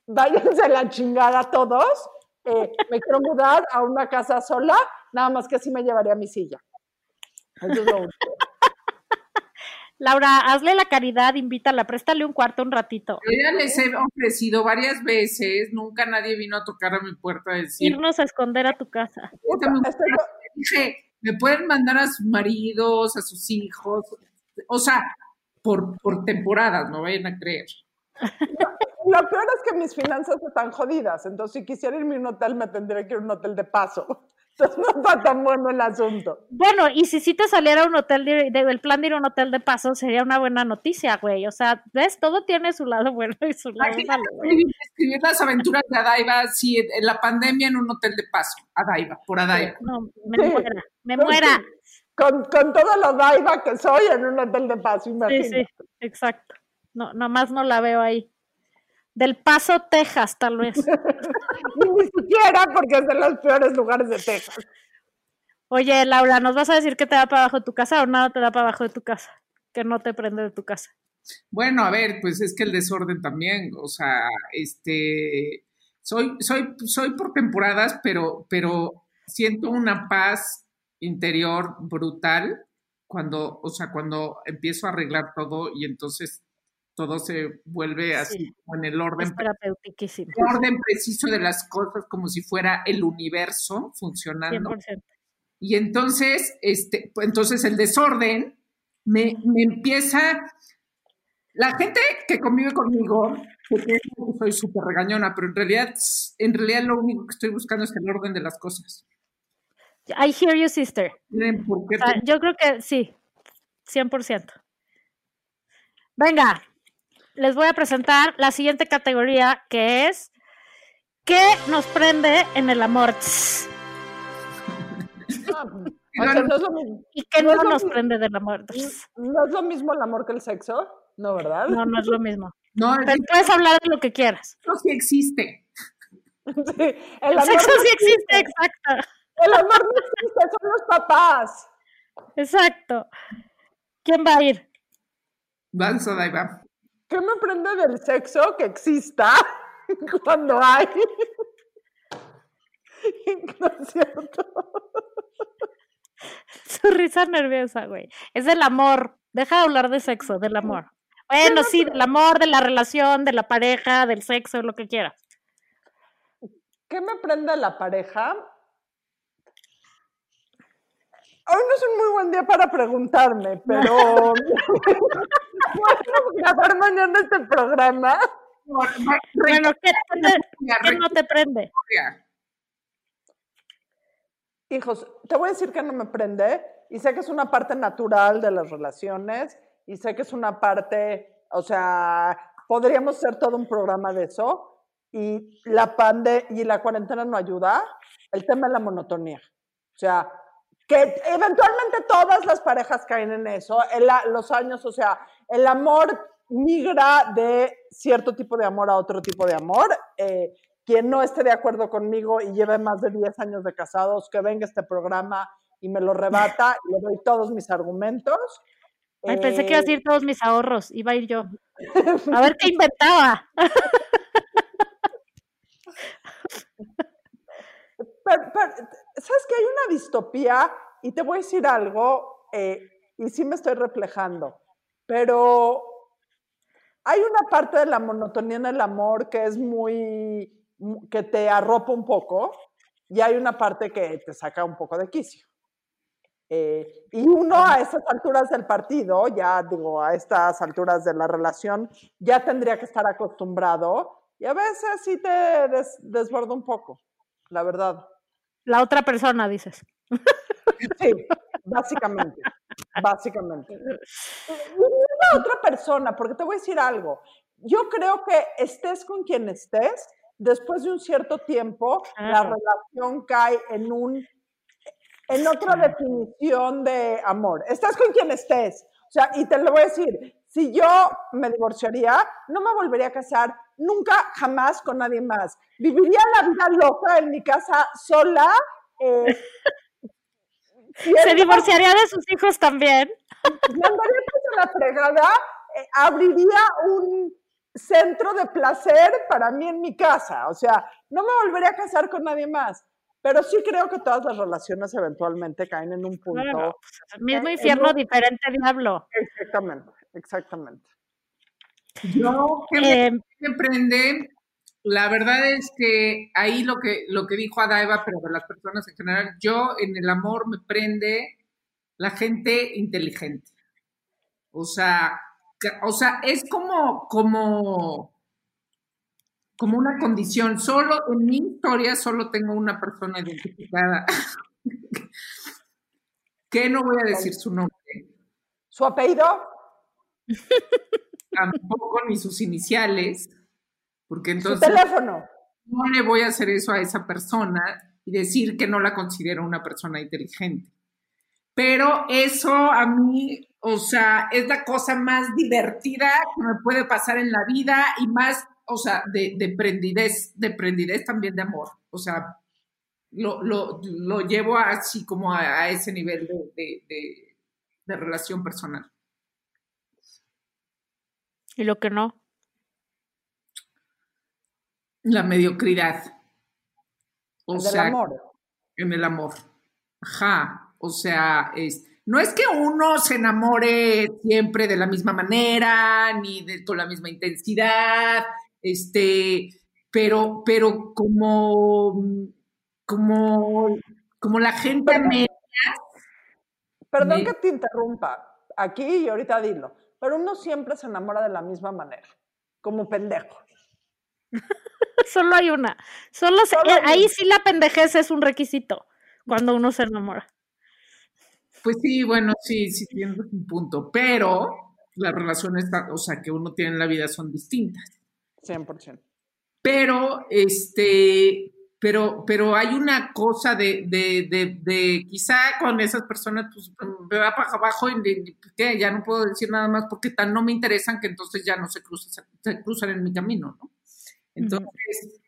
váyanse la chingada todos. Eh, me quiero mudar a una casa sola, nada más que así me llevaría mi silla. Eso es lo único. Laura, hazle la caridad, invítala, préstale un cuarto un ratito. Yo ya les he ofrecido varias veces, nunca nadie vino a tocar a mi puerta a decir, Irnos a esconder a tu casa. Dije, me pueden mandar a sus maridos, a sus hijos, o sea, por, por temporadas, no vayan a creer. Lo peor es que mis finanzas están jodidas, entonces si quisiera irme a un hotel me tendría que ir a un hotel de paso. Entonces no está tan bueno el asunto. Bueno, y si sí te saliera un hotel, de, de- el plan de ir a un hotel de paso sería una buena noticia, güey. O sea, ves, todo tiene su lado bueno y su lado malo. escribir, las aventuras de Adaiva, sí, en la pandemia en un hotel de paso. Adaiva, por Adaiva. No, me Sí. muera, me muera. Con, con todo lo daiva que soy en un hotel de paso, Sí, imagínate. sí, exacto. No, nomás no la veo ahí. Del Paso, Texas, tal vez. Y ni siquiera porque es de los peores lugares de Texas. Oye, Laura, ¿nos vas a decir que te da para abajo de tu casa o nada te da para abajo de tu casa? Que no te prende de tu casa. Bueno, a ver, pues es que el desorden también, o sea, este, soy, soy, soy por temporadas, pero, pero siento una paz interior brutal cuando, o sea, cuando empiezo a arreglar todo y entonces todo se vuelve así Sí. como en el orden, el orden preciso de las cosas, como si fuera el universo funcionando. 100%. Y entonces, este, pues, entonces el desorden me, me empieza. La gente que convive conmigo, que cree que soy súper regañona, pero en realidad, en realidad lo único que estoy buscando es el orden de las cosas. I hear you, sister. Miren, ¿por qué O sea, te- yo creo que sí, 100%. Venga, les voy a presentar la siguiente categoría que es ¿Qué nos prende en el amor? Ah, o sea, no es lo mismo. ¿Y qué No nos prende del amor? ¿No es lo mismo el amor que el sexo? No, ¿verdad? No, no es lo mismo. No, el Pero puedes hablar de lo que quieras. sexo sí existe. Sí, el El amor sexo no sí existe, exacto. El amor no existe, son los papás. Exacto. ¿Quién va a ir? Vas, Adaiva. ¿Qué me prende del sexo que exista cuando hay? No es cierto. Su risa nerviosa, güey. Es del amor. Deja de hablar de sexo, del amor. Bueno, sí, del amor, de la relación, de la pareja, del sexo, lo que quieras. ¿Qué me prende la pareja? Hoy no es un muy buen día para preguntarme, pero podemos grabar mañana este programa. Bueno, ¿qué, te- qué no te prende? Hijos, te voy a decir que no me prende y sé que es una parte natural de las relaciones y sé que es una parte, o sea, podríamos hacer todo un programa de eso y la pande y la cuarentena no ayuda, el tema de la monotonía. O sea, que eventualmente todas las parejas caen en eso, los años, o sea, el amor migra de cierto tipo de amor a otro tipo de amor. eh, quien no esté de acuerdo conmigo y lleve más de 10 años de casados, que venga este programa y me lo rebata y le doy todos mis argumentos. Ay, pensé que iba a Eh, decir todos mis ahorros. Iba a ir yo. A ver qué inventaba. Pero, pero, ¿sabes que hay una distopía? Y te voy a decir algo, eh, y sí me estoy reflejando, pero hay una parte de la monotonía en el amor que es muy, mu- que te arropa un poco, y hay una parte que te saca un poco de quicio. Eh, y uno a estas alturas del partido, ya digo, a estas alturas de la relación, ya tendría que estar acostumbrado, y a veces sí te des- desborda un poco, la verdad. La otra persona, dices. Sí, básicamente. Básicamente. La otra persona, porque te voy a decir algo. Yo creo que estés con quien estés, después de un cierto tiempo, la Claro. relación cae en un en otra definición de amor. Estás con quien estés. O sea, y te lo voy a decir, si yo me divorciaría, no me volvería a casar nunca, jamás con nadie más. Viviría la vida loca en mi casa sola. eh, Se divorciaría de sus hijos también. mandaría pues a la fregada, eh, abriría un centro de placer para mí en mi casa. O sea, no me volvería a casar con nadie más. Pero sí creo que todas las relaciones eventualmente caen en un punto. Pues, mismo infierno, un- diferente diablo. Exactamente, exactamente. Yo, ¿qué me, Eh, me prende? La verdad es que ahí lo que, lo que dijo Adaiva, pero de las personas en general, yo en el amor me prende la gente inteligente. O sea, o sea, es como, como, como una condición. Solo en mi historia solo tengo una persona identificada. que no voy a decir su nombre. ¿Su apellido? Tampoco ni sus iniciales, porque ¿Su entonces teléfono? no le voy a hacer eso a esa persona y decir que no la considero una persona inteligente. Pero eso a mí, o sea, es la cosa más divertida que me puede pasar en la vida y más, o sea, de, de prendidez, de prendidez también de amor. O sea, lo, lo, lo llevo así como a, a ese nivel de- de- de relación personal. Y lo que no. La mediocridad. O El sea, del amor. en el amor. Ajá. O sea, es, no es que uno se enamore siempre de la misma manera, ni de con la misma intensidad, este, pero, pero como, como, como la gente Pero- me- Perdón Me- que te interrumpa aquí y ahorita dilo, pero uno siempre se enamora de la misma manera, como pendejo. Solo hay una. Solo se- Solo eh, hay ahí una. sí la pendejez es un requisito cuando uno se enamora. Pues sí, bueno, sí, sí tienes un punto, pero las relaciones, o sea, que uno tiene en la vida son distintas. 100%. pero este pero pero hay una cosa de, de, de, de quizá con esas personas pues me va para abajo y ya no puedo decir nada más porque tan no me interesan que entonces ya no se cruzan se cruzan en mi camino no entonces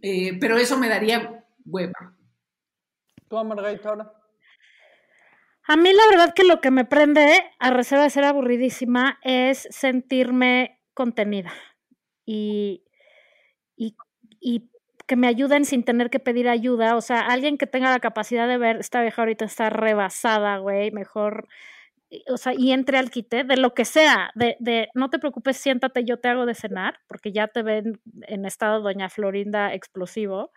eh, pero eso me daría hueva. ¿Tú, Margarita? A mí la verdad que lo que me prende, a reserva de ser aburridísima, es sentirme contenida y, y, y que me ayuden sin tener que pedir ayuda. O sea, alguien que tenga la capacidad de ver, esta vieja ahorita está rebasada, güey, mejor, o sea, y entre al quite, de lo que sea, de, de no te preocupes, siéntate, yo te hago de cenar, porque ya te ven en estado Doña Florinda explosivo.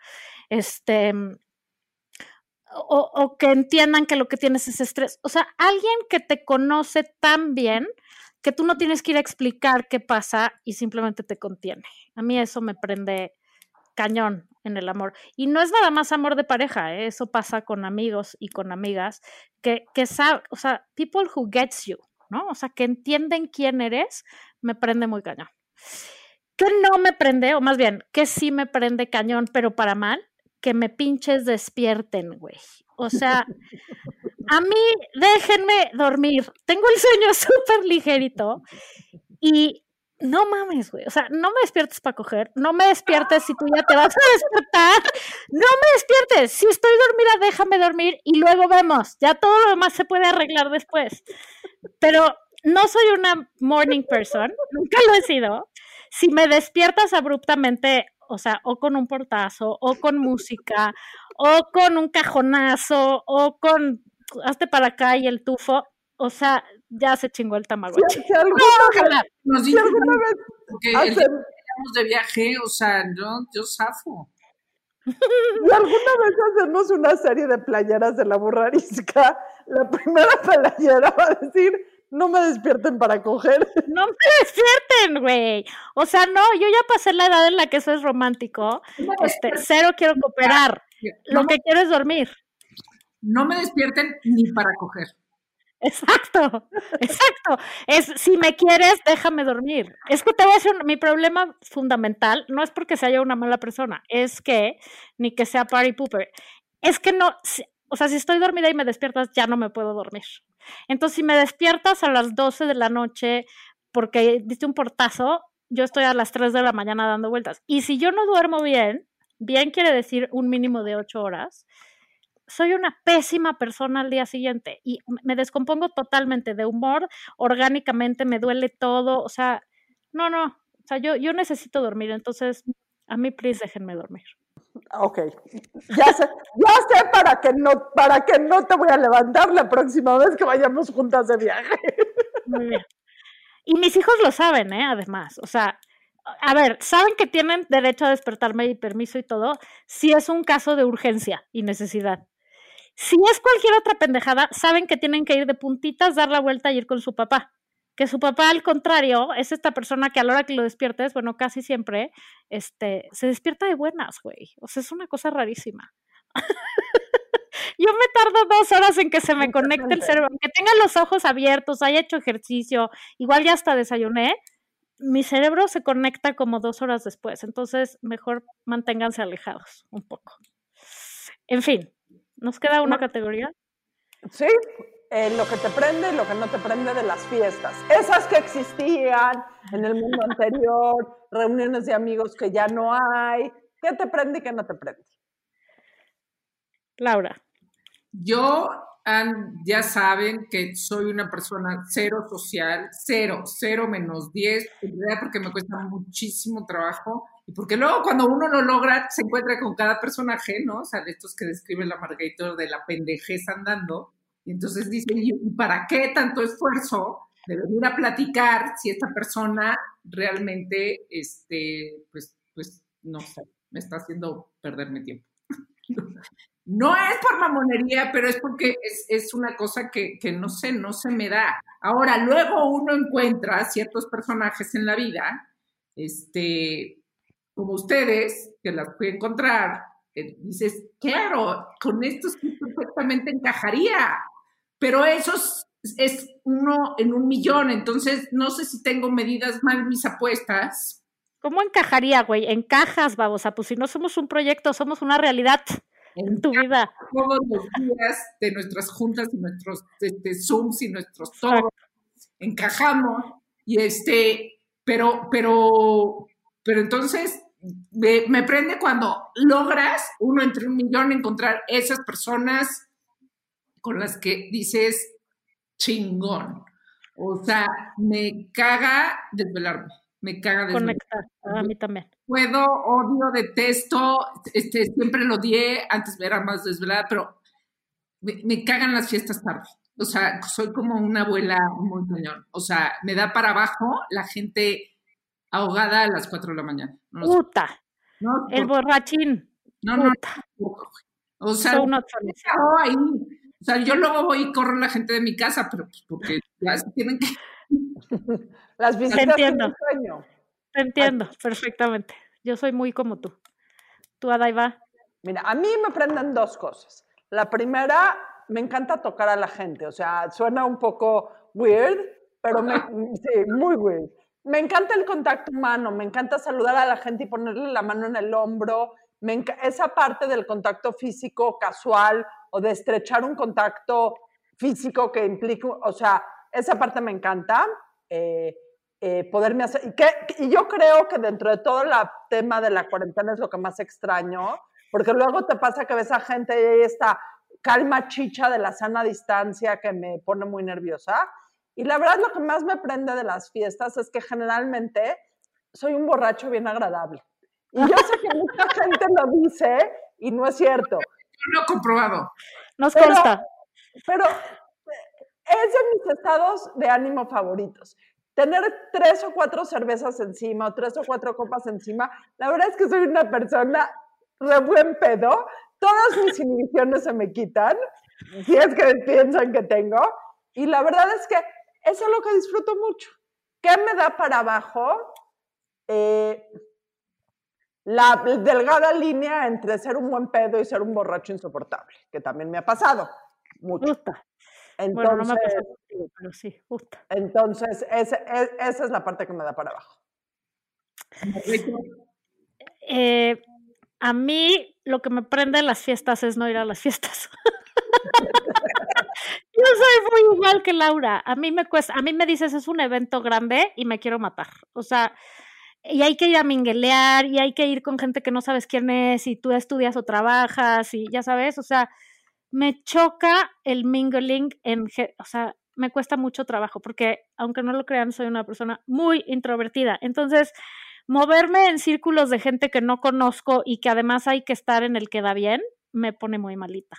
Este, o, o que entiendan que lo que tienes es estrés. O sea, alguien que te conoce tan bien que tú no tienes que ir a explicar qué pasa y simplemente te contiene. A mí eso me prende cañón en el amor. Y no es nada más amor de pareja, ¿eh? eso pasa con amigos y con amigas que, que saben, o sea, people who gets you, ¿no? O sea, que entienden quién eres, me prende muy cañón. Que no me prende, o más bien, que sí me prende cañón, pero para mal, que me pinches despierten, güey. O sea, a mí déjenme dormir. Tengo el sueño súper ligerito y no mames, güey. O sea, no me despiertes para coger, no me despiertes si tú ya te vas a despertar. No me despiertes. Si estoy dormida, déjame dormir y luego vemos. Ya todo lo demás se puede arreglar después. Pero no soy una morning person, nunca lo he sido. Si me despiertas abruptamente, o sea, o con un portazo, o con música, o con un cajonazo, o con hazte para acá y el tufo, o sea, ya se chingó el tamagotchi. Si, si alguna, Ojalá. nos si dicen alguna vez que el día hacen, que vayamos de viaje o sea yo yo zafo si alguna vez hacemos una serie de playeras de la burrarisca, la primera playera va a decir, no me despierten para coger. No me despierten, güey. O sea, no, yo ya pasé la edad en la que eso es romántico. Este, cero quiero cooperar. Lo no, que quiero es dormir. no me despierten ni para coger Exacto, exacto. Es si me quieres, déjame dormir. Es que te voy a decir, mi problema fundamental no es porque sea yo una mala persona, es que, ni que sea party pooper, es que no, o sea, si estoy dormida y me despiertas, ya no me puedo dormir. Entonces, si me despiertas a las 12 de la noche porque diste un portazo, yo estoy a las 3 de la mañana dando vueltas. Y si yo no duermo bien, bien quiere decir un mínimo de 8 horas, soy una pésima persona al día siguiente y me descompongo totalmente de humor, orgánicamente me duele todo, o sea, no, no, o sea, yo, yo necesito dormir, entonces a mí, please, déjenme dormir. Ok, ya sé, ya sé para que no, para que no te voy a levantar la próxima vez que vayamos juntas de viaje. Muy bien. Y mis hijos lo saben, ¿eh? Además, o sea, a ver, saben que tienen derecho a despertarme y permiso y todo, si es un caso de urgencia y necesidad. Si es cualquier otra pendejada, saben que tienen que ir de puntitas, dar la vuelta y ir con su papá, que su papá, al contrario, es esta persona que a la hora que lo despiertes, bueno, casi siempre, este, se despierta de buenas, güey. O sea, es una cosa rarísima. Yo me tardo dos horas en que se me conecte el cerebro, aunque tenga los ojos abiertos, haya hecho ejercicio, igual ya hasta desayuné, mi cerebro se conecta como dos horas después, entonces mejor manténganse alejados un poco. En fin, ¿nos queda una categoría? Sí, eh, lo que te prende y lo que no te prende de las fiestas. Esas que existían en el mundo anterior, reuniones de amigos que ya no hay. ¿Qué te prende y qué no te prende? Laura. Yo, ya saben que soy una persona cero social, cero, cero menos diez, en realidad porque me cuesta muchísimo trabajo y porque luego cuando uno lo logra se encuentra con cada personaje, ¿no? O sea, de estos que describe la Margarita de la pendejez andando. Y entonces dicen, ¿y para qué tanto esfuerzo de venir a platicar si esta persona realmente, este, pues, pues, no sé, me está haciendo perder mi tiempo? No es por mamonería, pero es porque es, una cosa que, no sé, no se me da. Ahora, luego uno encuentra ciertos personajes en la vida, este, como ustedes, que las puede encontrar, dices, claro, con esto sí perfectamente encajaría, pero eso es, uno en un millón, entonces no sé si tengo medidas mal mis apuestas. ¿Cómo encajaría, güey? Encajas, babosa, pues si no somos un proyecto, somos una realidad en tu vida. Todos los días de nuestras juntas y nuestros este, Zooms y nuestros todos encajamos y este, pero, pero, pero entonces me, prende cuando logras uno entre un millón encontrar esas personas con las que dices chingón. O sea, me caga desvelarme, me caga desvelarme. Conectar, a mí también puedo, odio, detesto, este, siempre lo odié, antes era más desvelada, pero me, cagan las fiestas tarde. O sea, soy como una abuela muy cañón. O sea, me da para abajo la gente ahogada a las 4 de la mañana. Puta. el borrachín. No, no, O sea, ahí. O sea, yo luego voy y corro a la gente de mi casa, pero pues porque ya tienen que... Las visitas entiendo. sueño. Te entiendo perfectamente. Yo soy muy como tú. ¿Tú, Adaiva? Mira, a mí me prenden dos cosas. La primera, me encanta tocar a la gente. O sea, suena un poco weird, pero me, sí, muy weird. Me encanta el contacto humano, me encanta saludar a la gente y ponerle la mano en el hombro. Me esa parte del contacto físico casual o de estrechar un contacto físico que implica, o sea, esa parte me encanta. Eh, eh, poderme hacer. Y, yo creo que dentro de todo el tema de la cuarentena es lo que más extraño, porque luego te pasa que ves a gente y hay esta calma chicha de la sana distancia que me pone muy nerviosa. Y la verdad lo que más me prende de las fiestas es que generalmente soy un borracho bien agradable. Y yo sé que mucha gente lo dice y no es cierto. Yo lo he comprobado. Nos consta. Pero es de mis estados de ánimo favoritos tener tres o cuatro cervezas encima o tres o cuatro copas encima, la verdad es que soy una persona de buen pedo, todas mis inhibiciones se me quitan, si es que piensan que tengo, y la verdad es que eso es lo que disfruto mucho. ¿Qué me da para abajo? Eh, la delgada línea entre ser un buen pedo y ser un borracho insoportable, que también me ha pasado mucho. Entonces, bueno, no me pero sí, justo. Entonces, esa es la parte que me da para abajo. Eh, a mí lo que me prende en las fiestas es no ir a las fiestas. Yo soy muy igual que Laura. A mí me cuesta, a mí me dices es un evento grande y me quiero matar. O sea, y hay que ir a minguelear y hay que ir con gente que no sabes quién es y tú estudias o trabajas y ya sabes, o sea, me choca el mingling en, o sea, me cuesta mucho trabajo porque, aunque no lo crean, soy una persona muy introvertida. Entonces, moverme en círculos de gente que no conozco y que además hay que estar en el que da bien, me pone muy malita.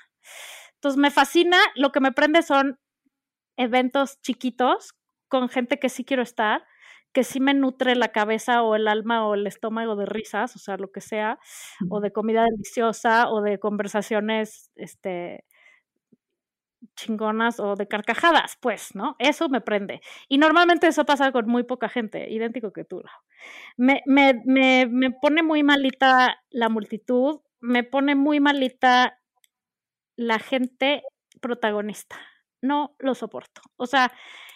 Entonces, me fascina, lo que me prende son eventos chiquitos con gente que sí quiero estar, que sí me nutre la cabeza o el alma o el estómago de risas, o sea, lo que sea, o de comida deliciosa o de conversaciones este, chingonas o de carcajadas, pues, ¿no? Eso me prende. Y normalmente eso pasa con muy poca gente, idéntico que tú. Me, me, me, me pone muy malita la multitud, me pone muy malita la gente protagonista. No lo soporto. O sea,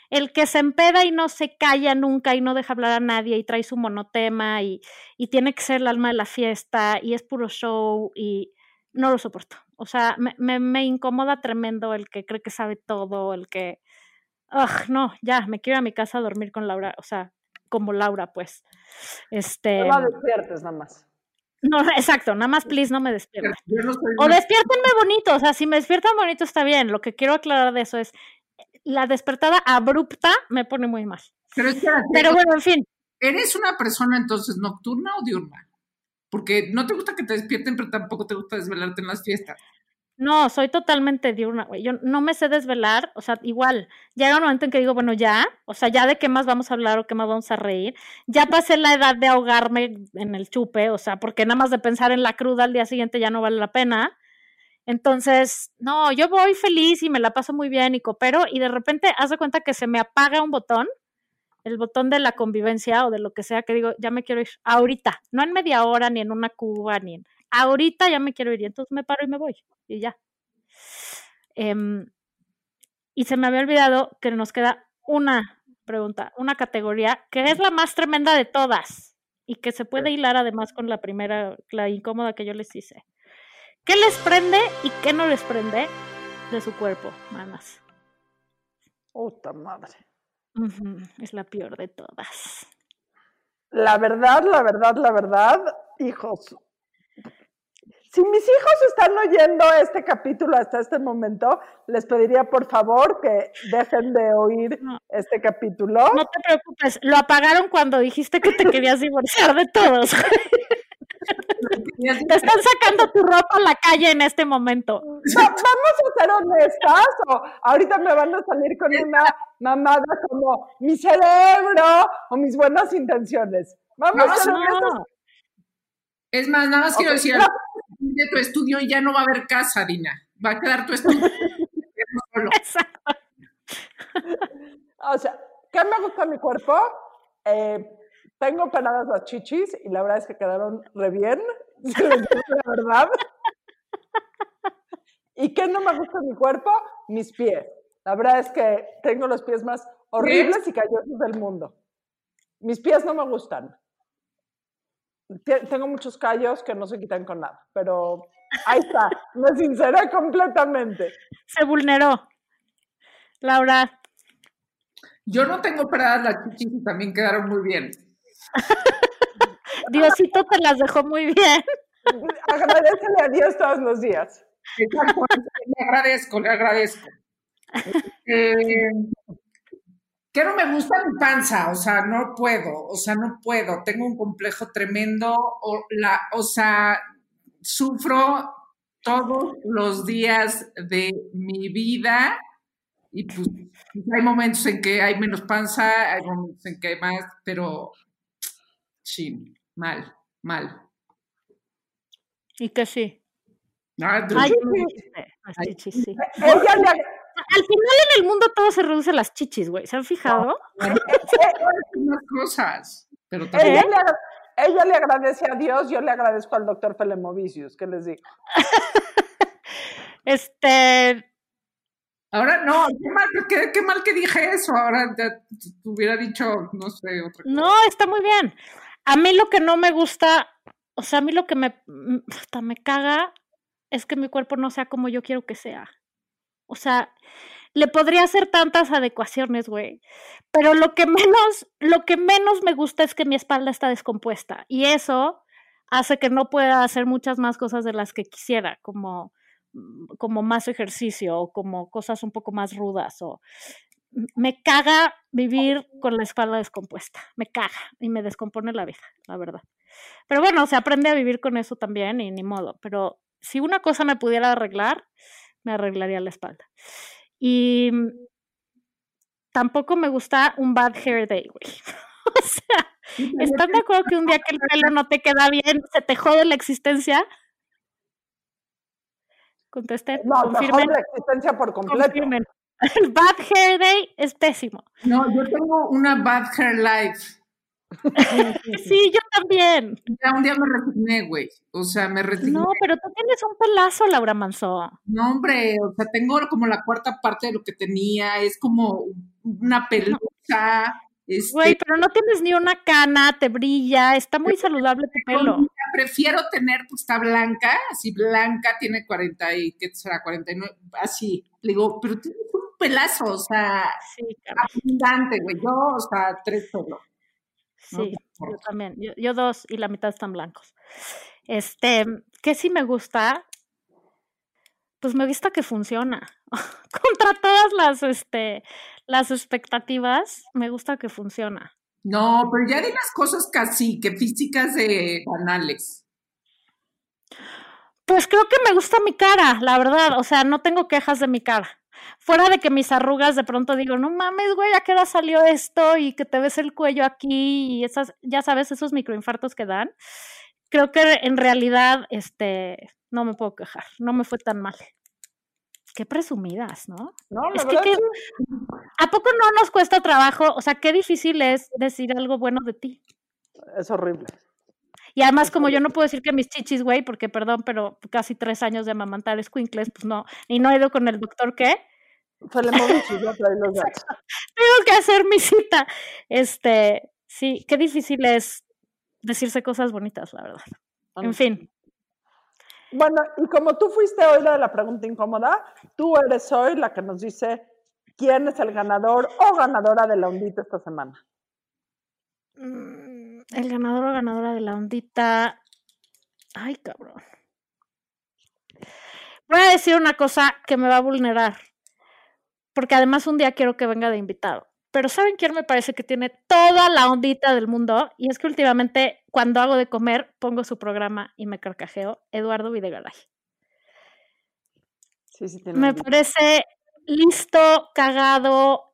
el que se empeda y no se calla nunca y no deja hablar a nadie y trae su monotema y, y tiene que ser el alma de la fiesta y es puro show y no lo soporto. O sea, me, me, me incomoda tremendo el que cree que sabe todo, el que... Ugh, no, ya, me quiero ir a mi casa a dormir con Laura, o sea, como Laura, pues. Este... No la despiertes nada más. No, exacto, nada más please no me despierten. No O despiértenme bonito, o sea, si me despiertan bonito está bien. Lo que quiero aclarar de eso es, la despertada abrupta me pone muy mal. Pero espérate, Pero bueno, en fin, ¿eres una persona entonces nocturna o diurna? Porque no te gusta que te despierten, pero tampoco te gusta desvelarte en las fiestas. No, soy totalmente diurna, güey. Yo no me sé desvelar, o sea, igual, llega un momento en que digo, bueno, ya, o sea, ya de qué más vamos a hablar o qué más vamos a reír. Ya pasé la edad de ahogarme en el chupe, o sea, porque nada más de pensar en la cruda al día siguiente ya no vale la pena. Entonces, no, yo voy feliz y me la paso muy bien y coopero y de repente haz de cuenta que se me apaga un botón, el botón de la convivencia o de lo que sea que digo, ya me quiero ir ahorita, no en media hora ni en una cuba ni en ahorita ya me quiero ir y entonces me paro y me voy y ya. Em, y se me había olvidado que nos queda una pregunta, una categoría que es la más tremenda de todas y que se puede hilar además con la primera, la incómoda que yo les hice. ¿Qué les prende y qué no les prende de su cuerpo, manas? Puta madre. Es la peor de todas. La verdad, la verdad, la verdad, hijos. Si mis hijos están oyendo este capítulo hasta este momento, les pediría por favor que dejen de oír No. este capítulo. No te preocupes, lo apagaron cuando dijiste que te querías divorciar de todos. Te están sacando tu ropa a la calle en este momento. Va- vamos a ser honestas, o ahorita me van a salir con una mamada como mi cerebro o mis buenas intenciones. Vamos a ser honestas. Es más, nada más quiero Ok, decir de tu estudio y ya no va a haber casa, Dina. Va a quedar tu estudio. solo. exacto. O sea, ¿qué me gusta mi cuerpo? Eh, tengo operadas las chichis y la verdad es que quedaron re bien, si les digo la verdad. ¿Y qué no me gusta mi cuerpo? Mis pies. La verdad es que tengo los pies más horribles y callosos del mundo. Mis pies no me gustan. Tengo muchos callos que no se quitan con nada, pero ahí está, me sinceré completamente. Se vulneró. Laura, Yo no tengo operadas las chichis y también quedaron muy bien. Diosito te las dejó muy bien. Agradecele a Dios todos los días. Exacto, le agradezco, le agradezco. Eh, ¿Qué no me gusta mi panza? O sea, no puedo, o sea, no puedo. Tengo un complejo tremendo, o, la, o sea, sufro todos los días de mi vida y pues hay momentos en que hay menos panza, hay momentos en que hay más, pero sí, mal, mal. Y que sí. Ah, Ay, Ay. sí. Ella le, ag- Al final en el mundo todo se reduce a las chichis, güey. ¿Se han fijado? unas cosas, pero también... ella le agra- ella le agradece a Dios, yo le agradezco al doctor Felemovicius, ¿qué les digo? Este, Ahora no, qué mal, qué, qué mal que dije eso. Ahora ya te hubiera dicho, no sé, otra cosa. no, está muy bien. A mí lo que no me gusta, o sea, a mí lo que me, mm, hasta me caga es que mi cuerpo no sea como yo quiero que sea. O sea, le podría hacer tantas adecuaciones, güey. Pero lo que menos, lo que menos me gusta es que mi espalda está descompuesta. Y eso hace que no pueda hacer muchas más cosas de las que quisiera, como, mm, como más ejercicio o como cosas un poco más rudas. O me caga vivir con la espalda descompuesta. Me caga y me descompone la vida, la verdad. Pero bueno, se aprende a vivir con eso también y ni modo. Pero si una cosa me pudiera arreglar, me arreglaría la espalda. Y mm, tampoco me gusta un bad hair day, güey. o sea, ¿están de acuerdo que un día que el pelo no te queda bien, se te jode la existencia? Contesten, No, confirmen, la existencia por completo. confirmen. El Bad Hair Day es pésimo. No, yo tengo una bad hair life. Sí, yo también. Ya un día me resigné, güey. O sea, me resigné. No, pero tú tienes un pelazo, Laura Manso. No, hombre, o sea, tengo como la cuarta parte de lo que tenía, es como una pelusa. Este, Güey, pero no tienes ni una cana, te brilla, está muy saludable tu pelo. Prefiero tener, pues está blanca, así blanca, tiene 40 y, ¿qué será? 49, así. Le digo, pero tienes un pelazo, o sea, Sí, abundante, güey. Yo, o sea, tres pelos. Sí, yo también. Yo, yo dos y la mitad están blancos. Este, ¿qué sí me gusta? Pues me gusta que funciona. Contra todas las, este, las expectativas, me gusta que funciona. No, pero ya de las cosas casi que físicas de banales. Pues creo que me gusta mi cara, la verdad. O sea, no tengo quejas de mi cara. Fuera de que mis arrugas de pronto digo, no mames, güey, ¿a qué hora salió esto? Y que te ves el cuello aquí y esas, ya sabes, esos microinfartos que dan. Creo que en realidad, este, no me puedo quejar. No me fue tan mal. Qué presumidas, ¿no? No, la Es que, verdad. ¿a poco no nos cuesta trabajo? O sea, qué difícil es decir algo bueno de ti. es horrible. Y además, como yo no puedo decir que mis chichis, güey, porque perdón, pero casi tres años de amamantar escuincles, pues no, y no he ido con el doctor, trae los. Tengo que hacer mi cita. Este, sí, qué difícil es decirse cosas bonitas, la verdad. En fin, Bueno, y como tú fuiste hoy la de la pregunta incómoda, tú eres hoy la que nos dice quién es el ganador o ganadora de la ondita esta semana. mm, el ganador o ganadora de la ondita. Ay, cabrón. Voy a decir una cosa que me va a vulnerar. Porque además un día quiero que venga de invitado. Pero ¿saben quién me parece que tiene toda la ondita del mundo? Y es que últimamente cuando hago de comer pongo su programa y me carcajeo. Eduardo Videgaray. Sí, sí, tiene Me parece listo, cagado,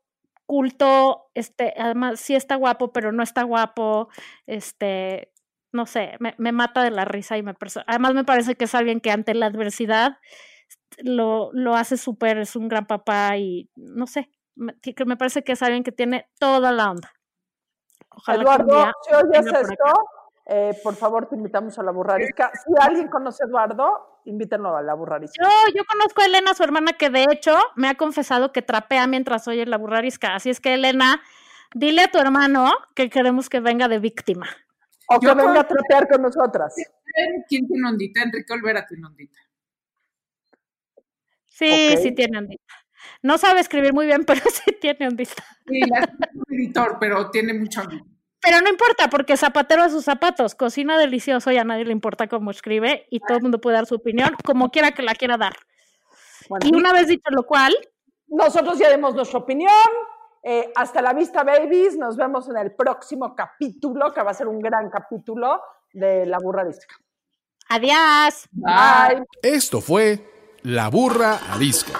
culto, este, además sí está guapo, pero no está guapo, este, no sé, me, me mata de la risa y me perso- además me parece que es alguien que ante la adversidad lo, lo hace súper, es un gran papá y no sé, me, que- me parece que es alguien que tiene toda la onda. Ojalá Eduardo, si oyes esto. Eh, por favor te invitamos a la burrarisca. Si alguien conoce a Eduardo, invítenlo a la burrarisca. Yo, yo conozco a Elena, su hermana, que de hecho me ha confesado que trapea mientras oye la burrarisca. Así es que, Elena, dile a tu hermano que queremos que venga de víctima. O que Yo venga a trapear con nosotras. ¿Quién tiene ondita? Enrique Olvera tiene ondita. Sí, sí tiene ondita. No sabe escribir muy bien, pero sí tiene ondita. Sí, la es un editor, pero tiene mucha ondita. Pero no importa, porque zapatero a sus zapatos, cocina delicioso y a nadie le importa cómo escribe y todo el mundo puede dar su opinión como quiera que la quiera dar. Bueno, Y una vez dicho lo cual, nosotros ya dimos nuestra opinión. Eh, hasta la vista, babies. Nos vemos en el próximo capítulo, que va a ser un gran capítulo de la burrarisca. adiós. Bye. Esto fue La Burra Arisca.